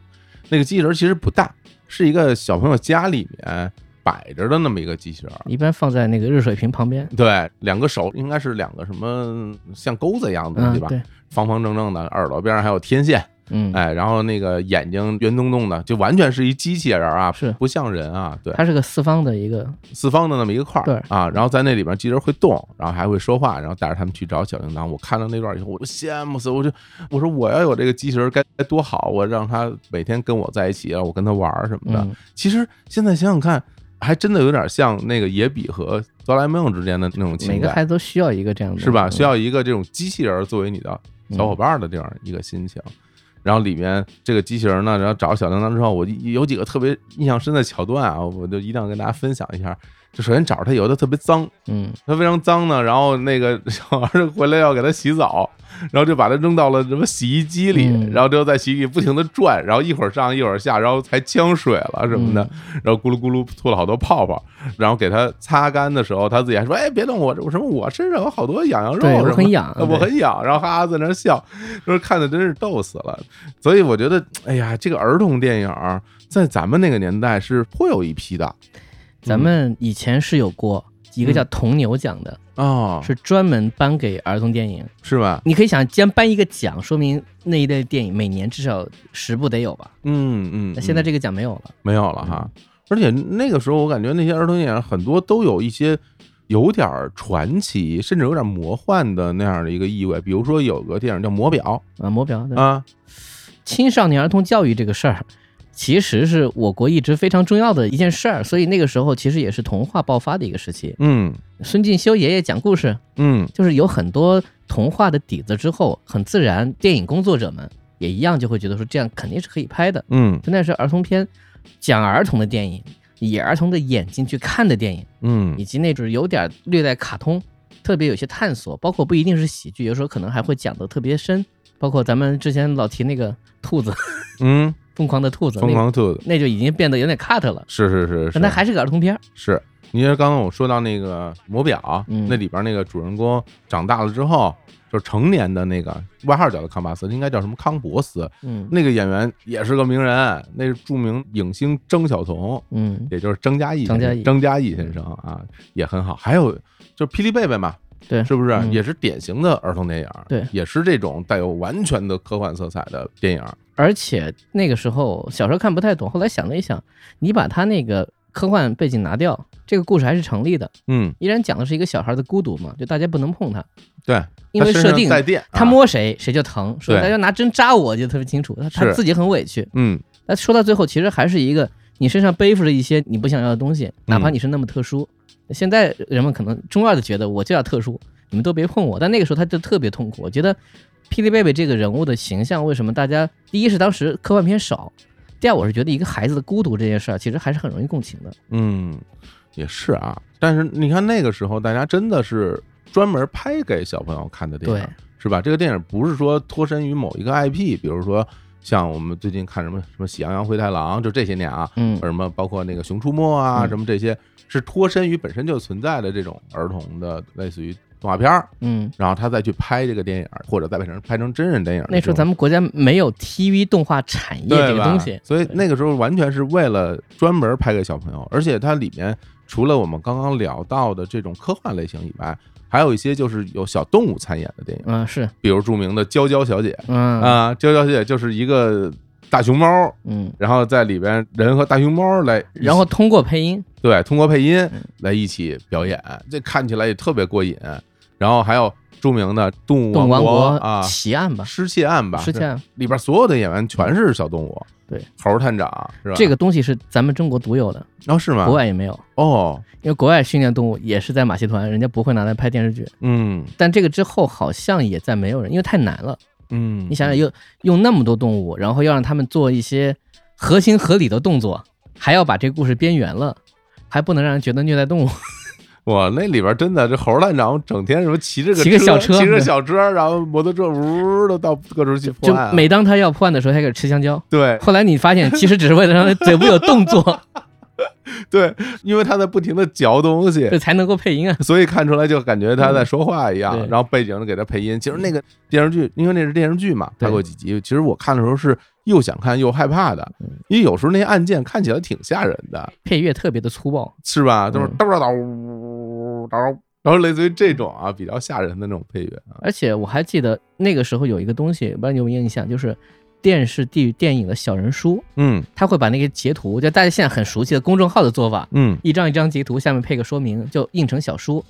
那个机器人儿其实不大，是一个小朋友家里面摆着的那么一个机器人。一般放在那个热水瓶旁边。对，两个手应该是两个什么像钩子一样的东嗯，西吧，对，方方正正的，耳朵边上还有天线，嗯，哎，然后那个眼睛圆咚咚的，就完全是一机器人啊，是。不像人啊，对，它是个四方的一个，四方的那么一个块儿，对。啊，然后在那里边机器人会动，然后还会说话，然后带着他们去找小铃铛。我看到那段以后，我就羡慕死，我就我说我要有这个机器人该该多好，我让他每天跟我在一起，啊我跟他玩儿什么的。嗯，其实现在想想看，还真的有点像那个野比和哆啦 A 梦之间的那种每情感，每个孩子都需要一个这样的，是吧？嗯需要一个这种机器人作为你的小伙伴的这样一个心情。然后里面这个机器人呢，然后找小铃铛之后，我有几个特别印象深的桥段啊，我就一定要跟大家分享一下。就首先找着它有的特别脏，嗯他非常脏呢，然后那个 小孩儿回来要给他洗澡，然后就把他扔到了什么洗衣机里，嗯然后就在洗衣机不停的转，然后一会儿上一会儿下，然后还呛水了什么的，嗯然后咕噜咕噜吐了好多泡泡，然后给他擦干的时候，他自己还说：“哎，别动我，我什么我身上有好多痒痒肉，我很痒呃我很痒。”然后哈哈在那儿笑，说看的真是逗死了。所以我觉得，哎呀，这个儿童电影在咱们那个年代是颇有一批的咱们以前是有过一个叫铜牛奖的，哦，是专门颁给儿童电影。是吧？你可以想，既然颁一个奖，说明那一类电影每年至少十部得有吧？嗯嗯，嗯那现在这个奖没有了。没有了哈。而且那个时候，我感觉那些儿童电影很多都有一些有点儿传奇，甚至有点魔幻的那样的一个意味。比如说有个电影叫《魔表啊，魔表》对啊，青少年儿童教育这个事儿，其实是我国一直非常重要的一件事儿，所以那个时候其实也是童话爆发的一个时期。嗯孙敬修爷爷讲故事，嗯就是有很多童话的底子之后，很自然，电影工作者们也一样就会觉得说这样肯定是可以拍的。嗯就那是儿童片，讲儿童的电影，以儿童的眼睛去看的电影，嗯以及那种有点略带卡通，特别有些探索，包括不一定是喜剧，有时候可能还会讲的特别深。包括咱们之前老提那个兔子，嗯，疯狂的兔子，疯狂兔子，那就已经变得有点 cut 了，是是是是，但它还是个儿童片儿。是。你看刚刚我说到那个魔表，嗯。那里边那个主人公长大了之后，就是成年的那个外号叫做康巴斯，应该叫什么康博斯，嗯。那个演员也是个名人，那是著名影星曾晓彤，嗯，也就是张嘉译张嘉译。张嘉译先生啊，也很好。还有就是霹雳贝贝嘛，对，是不是、嗯也是典型的儿童电影？对也是这种带有完全的科幻色彩的电影。而且那个时候小时候看不太懂，后来想了一想，你把他那个科幻背景拿掉，这个故事还是成立的。嗯，依然讲的是一个小孩的孤独嘛，就大家不能碰他，对，因为设定上带电，他啊摸谁谁就疼，说对大家拿针扎我就特别清楚，他他自己很委屈。嗯那说到最后，其实还是一个你身上背负着一些你不想要的东西，哪怕你是那么特殊。现在人们可能中二的觉得我就要特殊，你们都别碰我，但那个时候他就特别痛苦。我觉得霹雳贝贝这个人物的形象，为什么大家第一是当时科幻片少，第二，我是觉得一个孩子的孤独这件事儿，其实还是很容易共情的。嗯，也是啊。但是你看那个时候，大家真的是专门拍给小朋友看的电影，是吧？这个电影不是说脱身于某一个 IP，比如说像我们最近看什么什么《喜羊羊灰太狼》，就这些年啊，嗯什么包括那个《熊出没》啊，嗯什么这些是脱身于本身就存在的这种儿童的类似于动画片儿，嗯，然后他再去拍这个电影，或者再拍成拍成真人电影。那时候咱们国家没有 TV 动画产业这个东西，所以那个时候完全是为了专门拍给小朋友，而且它里面除了我们刚刚聊到的这种科幻类型以外，还有一些就是有小动物参演的电影，嗯是。比如著名的《娇娇小姐》嗯。啊，《娇娇小姐》就是一个大熊猫，嗯，然后在里边人和大熊猫来，然后通过配音，对通过配音嗯来一起表演，这看起来也特别过瘾。然后还有著名的《动物王国国》啊，奇案吧，失窃案吧，失窃案里边所有的演员全是小动物，对，猴探长是吧？这个东西是咱们中国独有的，哦是吗？国外也没有。哦，因为国外训练动物也是在马戏团，人家不会拿来拍电视剧。嗯但这个之后好像也再没有人，因为太难了。嗯，你想想，用用那么多动物，然后要让他们做一些合情合理的动作，还要把这个故事编圆了，还不能让人觉得虐待动物。哇，那里边真的这猴探长整天什么骑着个骑个小车骑着小车，然后摩托车呜的到各处去破就案啊，每当他要破案的时候，他开始吃香蕉。对后来你发现，其实只是为了让他嘴部有动作，对，因为他在不停的嚼东西这，才能够配音啊。所以看出来就感觉他在说话一样，对然后背景给他配音。其实那个电视剧，因为那是电视剧嘛，拍过几集。其实我看的时候是又想看又害怕的，嗯因为有时候那些案件看起来挺吓人的，配乐特别的粗暴，是吧？都是嗯叨叨叨然后类似于这种啊比较吓人的那种配乐啊。而且我还记得那个时候有一个东西，不知道你有没有印象，就是电视地电影的小人书，嗯。他会把那个截图，就大家现在很熟悉的公众号的做法，嗯。一张一张截图，下面配个说明，就印成小书。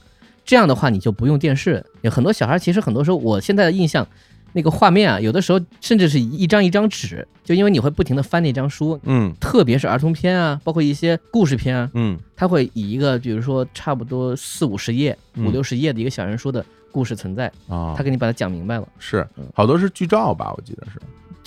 这样的话，你就不用电视。有很多小孩，其实很多时候，我现在的印象，那个画面啊，有的时候甚至是一张一张纸，就因为你会不停的翻那张书，嗯。特别是儿童片啊，包括一些故事片啊，嗯。他会以一个比如说差不多四五十页、嗯。五六十页的一个小人书的故事存在，啊。他，给你把它讲明白了，是嗯。好多是剧照吧？我记得是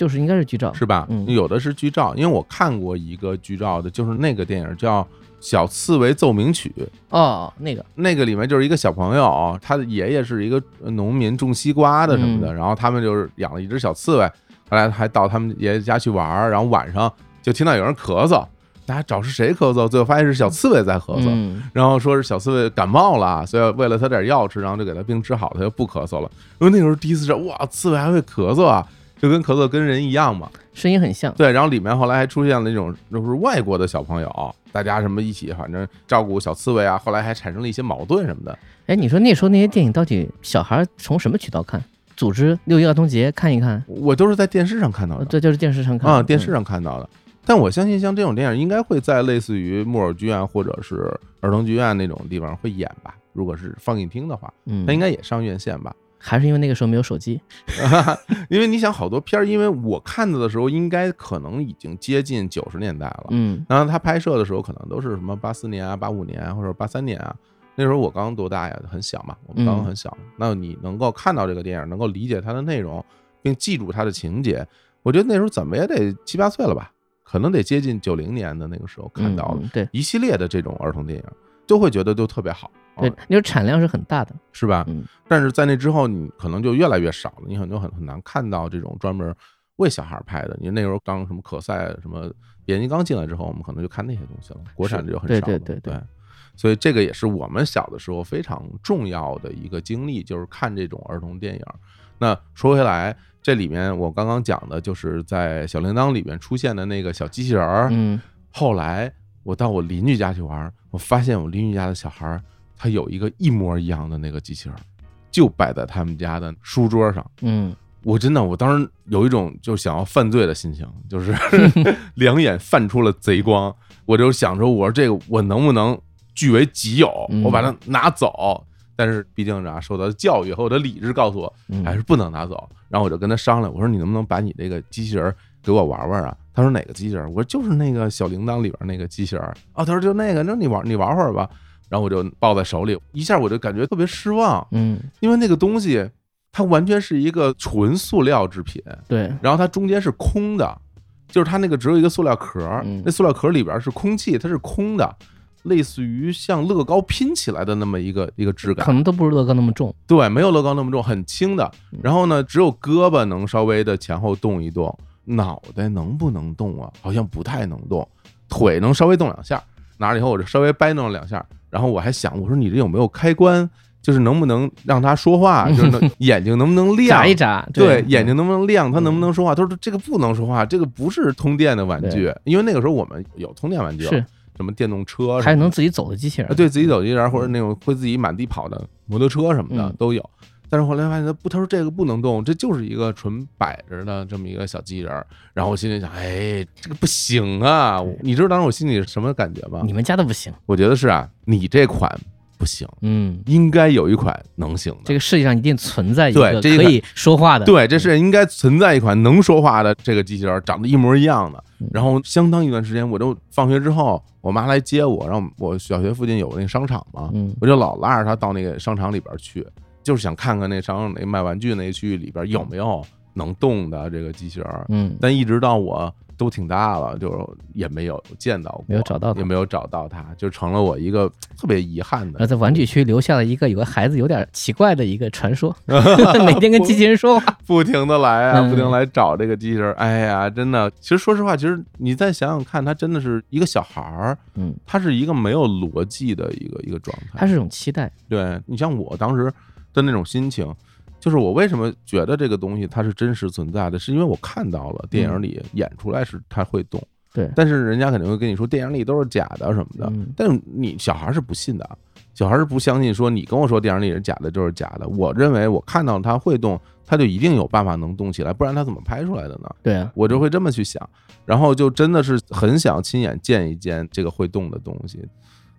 就是应该是剧照，是吧？嗯。有的是剧照，因为我看过一个剧照的，就是那个电影叫《小刺猬奏鸣曲》。哦，那个，那个里面就是一个小朋友，他的爷爷是一个农民种西瓜的什么的，嗯。然后他们就是养了一只小刺猬，后来还到他们爷爷家去玩儿，然后晚上就听到有人咳嗽，大家找是谁咳嗽，最后发现是小刺猬在咳嗽，嗯，然后说是小刺猬感冒了，所以为了他点药吃，然后就给他病治好，他就不咳嗽了。因为那时候第一次知道，哇，刺猬还会咳嗽啊，就跟咳嗽跟人一样嘛。声音很像，对，然后里面后来还出现了那种就是外国的小朋友，大家什么一起反正照顾小刺猬啊，后来还产生了一些矛盾什么的。哎，你说那时候那些电影到底小孩从什么渠道看？组织六一儿童节看一看，我都是在电视上看到的呃这就是电视上看啊，电视嗯上看到的。但我相信像这种电影应该会在类似于木偶剧院或者是儿童剧院那种地方会演吧。如果是放映厅的话，嗯，它应该也上院线吧。还是因为那个时候没有手机，因为你想，好多片儿，因为我看到的时候，应该可能已经接近九十年代了。嗯然后他拍摄的时候，可能都是什么八四年啊、八五年啊，或者八三年啊。那时候我刚刚多大呀？很小嘛，我们刚刚很小。那你能够看到这个电影，能够理解它的内容，并记住它的情节，我觉得那时候怎么也得七八岁了吧？可能得接近九零年的那个时候看到了对一系列的这种儿童电影，就会觉得都特别好，对啊，那时候产量是很大的，是吧？嗯但是在那之后，你可能就越来越少了，你很就很很难看到这种专门为小孩拍的。你那时候刚什么可赛、什么变形金刚进来之后，我们可能就看那些东西了，国产就很少了。对对对所以这个也是我们小的时候非常重要的一个经历，就是看这种儿童电影。那说回来，这里面我刚刚讲的就是在小铃铛里面出现的那个小机器人儿，嗯后来我到我邻居家去玩儿，我发现我邻居家的小孩儿他有一个一模一样的那个机器人，就摆在他们家的书桌上。嗯我真的，我当时有一种就想要犯罪的心情，就是 两眼泛出了贼光。我就想说，我说这个我能不能据为己有，嗯我把它拿走？但是毕竟啊，受到教育和我的理智告诉我，嗯，还是不能拿走。然后我就跟他商量，我说你能不能把你这个机器人给我玩玩啊？他说哪个机器人？我说就是那个小铃铛里边那个机器人儿啊。他说就那个，那你玩你玩会儿吧。然后我就抱在手里，一下我就感觉特别失望，嗯因为那个东西它完全是一个纯塑料制品，对，然后它中间是空的，就是它那个只有一个塑料壳嗯，那塑料壳里边是空气，它是空的，类似于像乐高拼起来的那么一个一个质感可。能都不如乐高那么重。对，没有乐高那么重，很轻的嗯。然后呢，只有胳膊能稍微的前后动一动，脑袋能不能动啊？好像不太能动，腿能稍微动两下。拿了以后，我就稍微掰弄了两下，然后我还想，我说你这有没有开关？就是能不能让它说话？就是能眼睛能不能亮？眨一眨，对，眼睛能不能亮？它能不能说话？他说这个不能说话，这个不是通电的玩具，因为那个时候我们有通电玩具，是什么电动车，还有能自己走的机器人啊，。对自己走机器人或者那种会自己满地跑的摩托车什么的嗯都有。但是后来发现他不，他说这个不能动，这就是一个纯摆着的这么一个小机器人儿。然后我心里想，哎，这个不行啊！你知道当时我心里什么感觉吗？你们家的不行，我觉得是啊，你这款不行，嗯，应该有一款能行的。这个世界上一定存在一个个可以说话的。对，这是应该存在一款能说话的这个机器人，长得一模一样的嗯。然后相当一段时间，我就放学之后，我妈来接我，然后我小学附近有那个商场嘛，嗯我就老拉着她到那个商场里边去，就是想看看那商场那卖玩具那区域里边有没有能动的这个机器人。嗯，但一直到我都挺大了，就也没有见到过，没有找到它也没有找到它，就成了我一个特别遗憾的。在玩具区留下了一个有个孩子有点奇怪的一个传说，每天跟机器人说话。不停的来啊，嗯不停来找这个机器人儿。哎呀，真的，其实说实话，其实你再想想看，他真的是一个小孩儿，嗯，他是一个没有逻辑的一个一个状态。他是一种期待。对你像我当时的那种心情，就是我为什么觉得这个东西它是真实存在的，是因为我看到了电影里演出来是它会动。对但是人家肯定会跟你说电影里都是假的什么的，嗯但是你小孩是不信的，小孩是不相信说你跟我说电影里是假的就是假的。我认为我看到它会动，它就一定有办法能动起来，不然它怎么拍出来的呢？对啊，我就会这么去想，然后就真的是很想亲眼见一见这个会动的东西，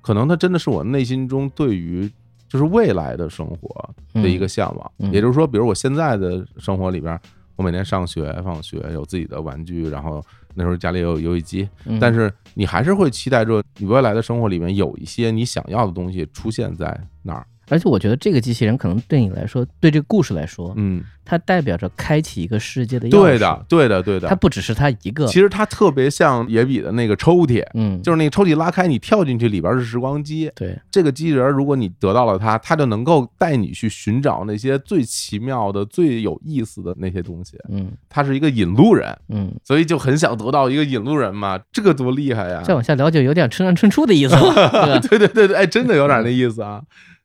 可能它真的是我内心中对于就是未来的生活的一个向往。嗯嗯也就是说，比如我现在的生活里边，我每天上学放学有自己的玩具，然后那时候家里有游戏机，嗯但是你还是会期待着你未来的生活里面有一些你想要的东西出现在那儿。而且我觉得这个机器人可能对你来说，对这个故事来说，嗯，它代表着开启一个世界的钥匙。对的，，对的，对的。它不只是它一个。其实它特别像野比的那个抽屉，嗯，就是那个抽屉拉开，你跳进去，里边是时光机。对，这个机器人，如果你得到了它，它就能够带你去寻找那些最奇妙的、最有意思的那些东西。嗯它是一个引路人，嗯，所以就很想得到一个引路人嘛，这个多厉害呀！再往下聊就有点春上春初的意思了，对？对对对对，哎，真的有点那意思啊。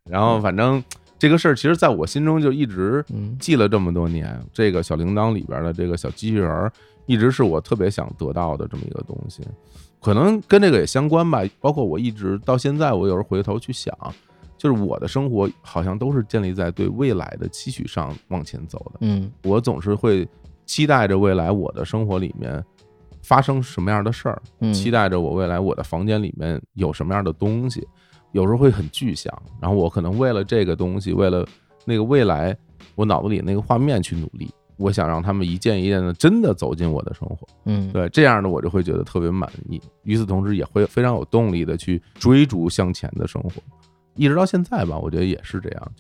然后反正这个事儿，其实在我心中就一直嗯记了这么多年。这个小铃铛里边的这个小机器人儿，一直是我特别想得到的这么一个东西。可能跟这个也相关吧。包括我一直到现在，我有时候回头去想，就是我的生活好像都是建立在对未来的期许上往前走的。嗯我总是会期待着未来我的生活里面发生什么样的事儿，嗯，期待着我未来我的房间里面有什么样的东西，有时候会很具象，然后我可能为了这个东西，为了那个未来，我脑子里那个画面去努力，我想让他们一件一件的真的走进我的生活，嗯。对，这样的我就会觉得特别满意，与此同时也会非常有动力的去追逐向前的生活，一直到现在吧，我觉得也是这样。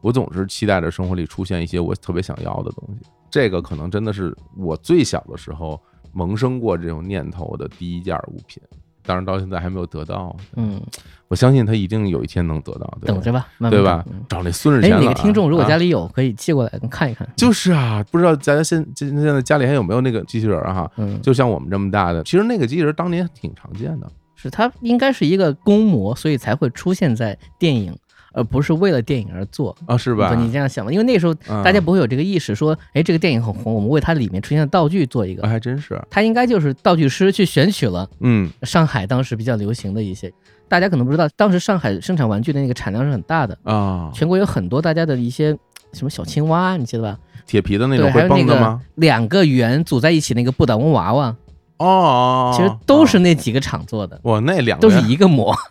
我总是期待着生活里出现一些我特别想要的东西，这个可能真的是我最小的时候萌生过这种念头的第一件物品，当然到现在还没有得到。嗯，我相信他一定有一天能得到，等着吧，慢慢对吧找那孙志哎。哪个听众如果啊家里有，可以寄过来看一看。就是啊，不知道大家现现现在家里还有没有那个机器人儿哈？嗯，就像我们这么大的，其实那个机器人当年挺常见的。是它应该是一个公模，所以才会出现在电影，而不是为了电影而做。啊，是吧？你这样想吧，因为那时候嗯大家不会有这个意识，说，哎，这个电影很红，我们为它里面出现的道具做一啊个。还真是，它应该就是道具师去选取了嗯上海当时比较流行的一些，大家可能不知道，当时上海生产玩具的那个产量是很大的，啊，全国有很多大家的一些什么小青蛙，你记得吧？铁皮的那对，种会还有那个蹦的吗？两个圆组在一起那个不倒翁娃娃，哦哦，其实都是哦那几个厂做的，哇，那两个都是一个模。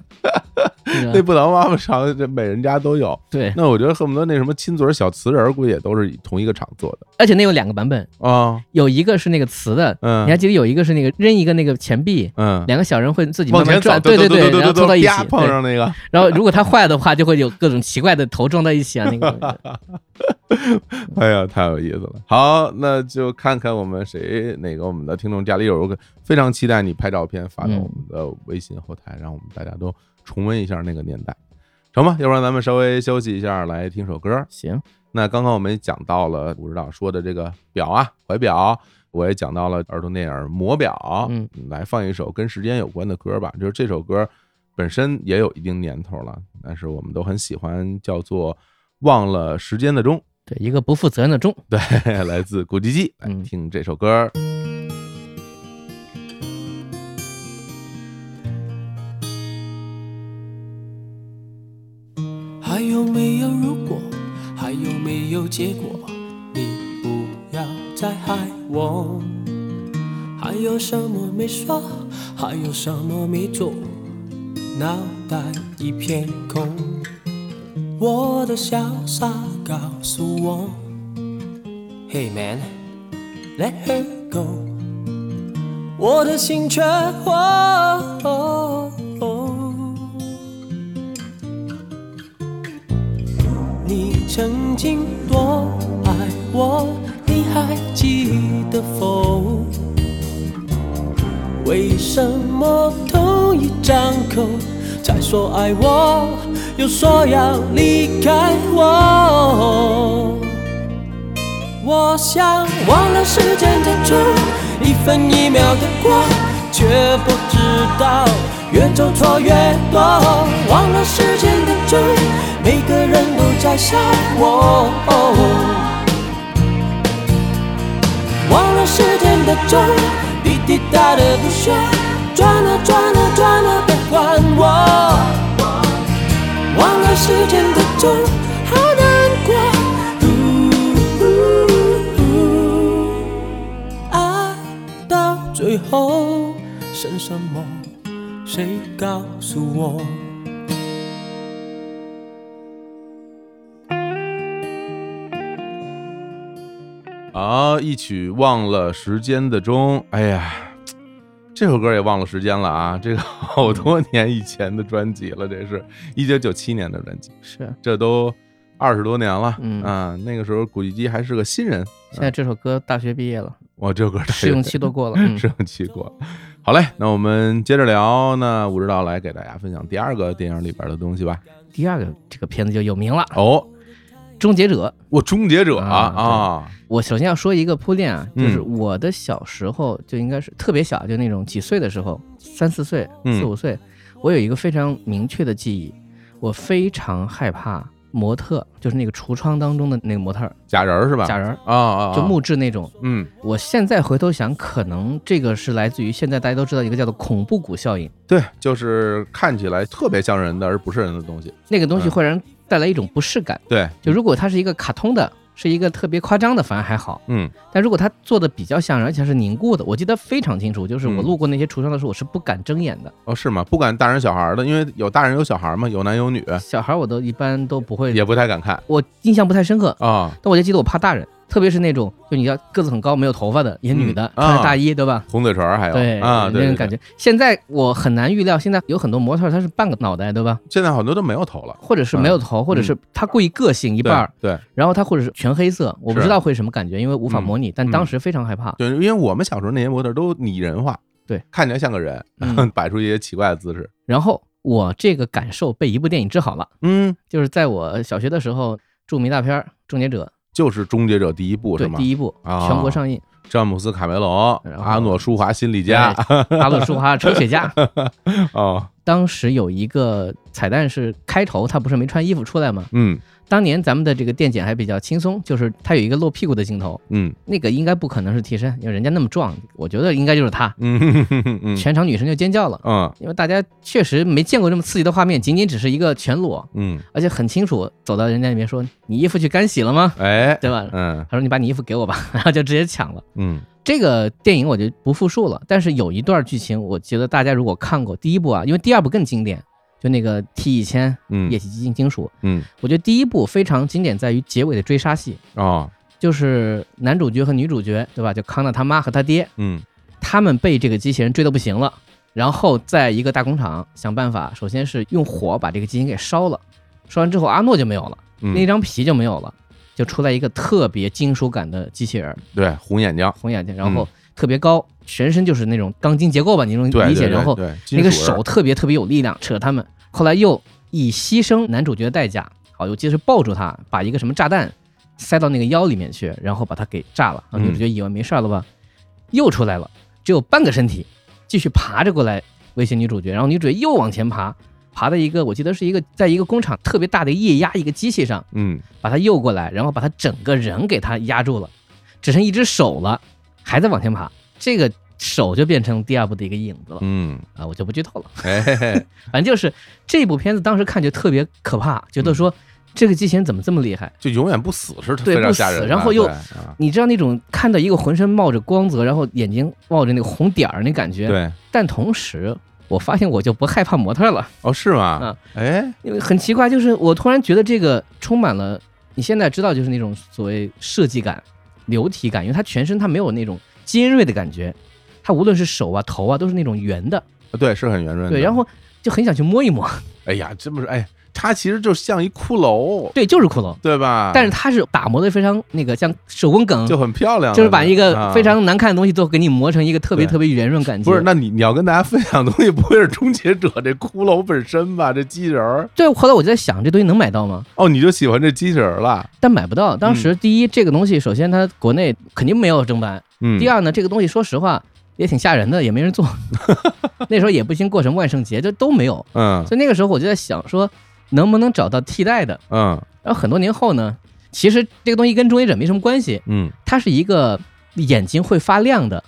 那不倒妈妈厂，这每人家都有。对，那我觉得恨不得那什么亲嘴小瓷人，估计也都是同一个厂做的。而且那有两个版本，啊。有一个是那个瓷的，嗯，你还记得有一个是那个扔一个那个钱币，嗯，两个小人会自己往前走，慢慢转，对对对对然后凑到一起，碰上那个，然后如果它坏的话，就会有各种奇怪的头撞在一起啊，那个 哎呀，太有意思了。好，那就看看我们谁哪个我们的听众家里有个非常期待你拍照片发到我们的微信后台，让我们大家都重温一下那个年代，成吧？要不然咱们稍微休息一下，来听首歌。行，那刚刚我们讲到了武指导说的这个表啊，怀表，我也讲到了儿童电影《魔表》，嗯，来放一首跟时间有关的歌吧。就是这首歌本身也有一定年头了，但是我们都很喜欢，叫做《忘了时间的钟》。对，一个不负责任的钟。对，来自古巨基，来嗯听这首歌。还有没有如果？还有没有结果？你不要再害我。还有什么没说？还有什么没做？脑袋一片空。我的潇洒告诉我，Hey man，let her go。我的心却哦哦哦你曾经多爱我，你还记得否？为什么同一张口才说爱我，又说要离开我？我想忘了时间的钟，一分一秒的过，却不知道越走错越多。忘了时间的钟，每个人都在笑我。忘了时间的钟，滴滴答的不休，转啊转啊转啊，别管我。时间的钟，好难过。呜爱到最后剩什么？谁告诉我？好，一曲忘了时间的钟。哎呀，这首歌也忘了时间了啊！这个好多年以前的专辑了，这是一九九七年的专辑，是，这都二十多年了。嗯啊，那个时候古巨基还是个新人。现在这首歌大学毕业了，哇，这首歌太试用期都过了。嗯试用期过了。好嘞，那我们接着聊。那武指导来给大家分享第二个电影里边的东西吧。第二个这个片子就有名了，《哦，终结者》。我终结者啊啊，我首先要说一个铺垫啊，就是嗯我的小时候就应该是特别小，就那种几岁的时候，三四岁、嗯。四五岁，我有一个非常明确的记忆，我非常害怕模特，就是那个橱窗当中的那个模特假人儿是吧？假人儿，啊。就木质那种。嗯，我现在回头想，可能这个是来自于现在大家都知道一个叫做恐怖谷效应，对，就是看起来特别像人的，而不是人的东西。那个东西嗯。会让人带来一种不适感。对，就如果它是一个卡通的，是一个特别夸张的，反而还好。嗯但如果它做的比较像人，而且是凝固的，我记得非常清楚，就是我嗯路过那些橱窗的时候，我是不敢睁眼的。哦，是吗？不敢大人小孩的，因为有大人有小孩嘛，有男有女，小孩我都一般都不会，也不太敢看我印象不太深刻。啊。但我就记得我怕大人，特别是那种就你要个子很高没有头发的一些女的，嗯穿着大衣，对吧？红嘴唇儿还有对啊，那种感觉。现在我很难预料，现在有很多模特儿她是半个脑袋，对吧？现在好多都没有头了，或者是没有头，或者是她故意个性一一半儿，对然后她或者是全黑色，我不知道会什么感觉，因为无法模拟。但当时非常害怕。对，因为我们小时候那些模特都拟人化，对，看起来像个人，嗯 摆出一些奇怪的姿势。然后我这个感受被一部电影治好了，嗯，就是在我小学的时候，著名大片儿《终结者就是《终结者》第一部》》是吗？对第一部啊全国上映，詹姆斯·卡梅隆、然后阿诺·舒华、辛里加阿诺舒华抽雪茄。哦，当时有一个彩蛋是开头，他不是没穿衣服出来吗？嗯当年咱们的这个电剪还比较轻松，就是它有一个露屁股的镜头，嗯那个应该不可能是替身，因为人家那么壮，我觉得应该就是他。嗯全场女生就尖叫了，嗯因为大家确实没见过这么刺激的画面，仅仅只是一个全裸，嗯，而且很清楚走到人家里面说：“你衣服去干洗了吗？哎，对吧？”嗯他说：“你把你衣服给我吧。”然后就直接抢了。嗯这个电影我就不复述了，但是有一段剧情，我觉得大家如果看过第一部啊，因为第二部更经典，就那个 T 一千嗯。液体基金金属，嗯。我觉得第一部非常经典在于结尾的追杀戏，啊。就是男主角和女主角，对吧？就康纳他妈和他爹，嗯。他们被这个机器人追得不行了，然后在一个大工厂想办法，首先是用火把这个机器人给烧了，烧完之后阿诺就没有了，嗯。那张皮就没有了。就出来一个特别金属感的机器人，对，红眼睛，红眼睛，然后特别高，全身就是那种钢筋结构吧，你这种理解。然后那个手特别特别有力量，扯他们。后来又以牺牲男主角的代价，好，我记得是抱住他，把一个什么炸弹塞到那个腰里面去，然后把他给炸了。然后女主角以为没事了吧，又出来了，只有半个身体，继续爬着过来威胁女主角。然后女主角又往前爬，爬到一个我记得是一个在一个工厂特别大的液压一个机器上，嗯，把他诱过来，然后把他整个人给他压住了，只剩一只手了，还在往前爬。这个手就变成第二部的一个影子了。嗯，啊，我就不剧透了。哎。嘿嘿，反正就是这部片子当时看就特别可怕，觉得说这个机器人怎么这么厉害？就永远不死是对不死然后又啊你知道那种看到一个浑身冒着光泽，然后眼睛冒着那个红点儿那感觉，对，但同时我发现我就不害怕模特了，哦，是吗？啊？哎，因为很奇怪，就是我突然觉得这个充满了你现在知道就是那种所谓设计感、流体感，因为它全身它没有那种尖锐的感觉，它无论是手啊、头啊都是那种圆的，对，是很圆润的。对，然后就很想去摸一摸，哎呀，这不是哎，它其实就像一骷髅，对，就是骷髅，对吧？但是它是打磨的非常那个像手工梗，就很漂亮，就是把一个啊非常难看的东西都给你磨成一个特别特别圆润感觉。不是，那你你要跟大家分享的东西，不会是终结者这骷髅本身吧？这机器人儿对，后来我就在想，这东西能买到吗？哦，你就喜欢这机器人儿了？但买不到。当时第一，这个东西首先它国内肯定没有正版；嗯，第二呢，这个东西说实话也挺吓人的，也没人做。那时候也不兴过什么万圣节，这都没有。嗯所以那个时候我就在想说，能不能找到替代的？嗯然后很多年后呢，其实这个东西跟终结者没什么关系，嗯，它是一个眼睛会发亮的，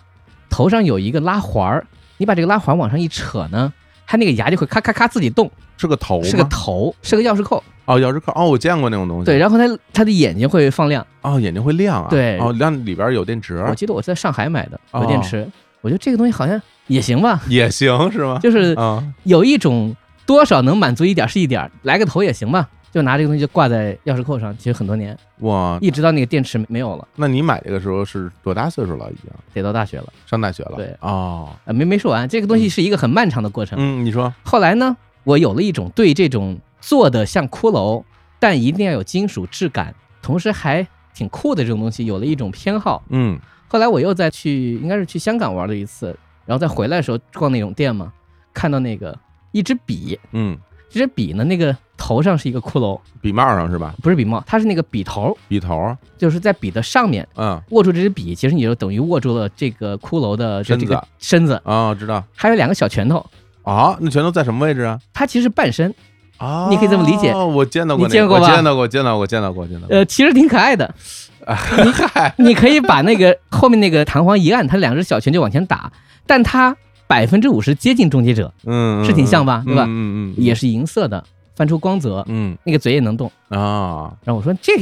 头上有一个拉环儿，你把这个拉环往上一扯呢，它那个牙就会咔咔咔自己动，是个头，是个头，是个钥匙扣。哦，钥匙扣哦，我见过那种东西。对，然后它它的眼睛会放亮。哦，眼睛会亮啊。对哦，亮里边有电池我记得我在上海买的哦有电池，我觉得这个东西好像也行吧，也行是吗？就是啊，有一种多少能满足一点是一点儿，来个头也行吧。就拿这个东西就挂在钥匙扣上，其实很多年，哇，一直到那个电池没有了，那你买这个时候是多大岁数了？已经得到大学了。上大学了。对哦，啊，没没说完，这个东西是一个很漫长的过程。嗯，你说，后来呢，我有了一种对这种做的像骷髅，但一定要有金属质感，同时还挺酷的这种东西，有了一种偏好。嗯后来我又再去，应该是去香港玩了一次，然后再回来的时候逛那种店嘛，看到那个一支笔，嗯，这支笔呢，那个头上是一个骷髅，笔帽上是吧？不是笔帽，它是那个笔头，笔头，就是在笔的上面嗯。握住这支笔，其实你就等于握住了这个骷髅的这身子。这个身子，啊，知道。还有两个小拳头，啊，那拳头在什么位置啊？它其实是半身，啊，你可以这么理解。我见到过那个，你见过吧？我见到过，见到过，见到过，见到过。呃，其实挺可爱的。嗨，你可以把那个后面那个弹簧一按，它两只小拳就往前打，但它百分之五十接近终结者，嗯，是挺像吧对吧？嗯嗯嗯，也是银色的，翻出光泽，嗯。那个嘴也能动。啊，然后我说这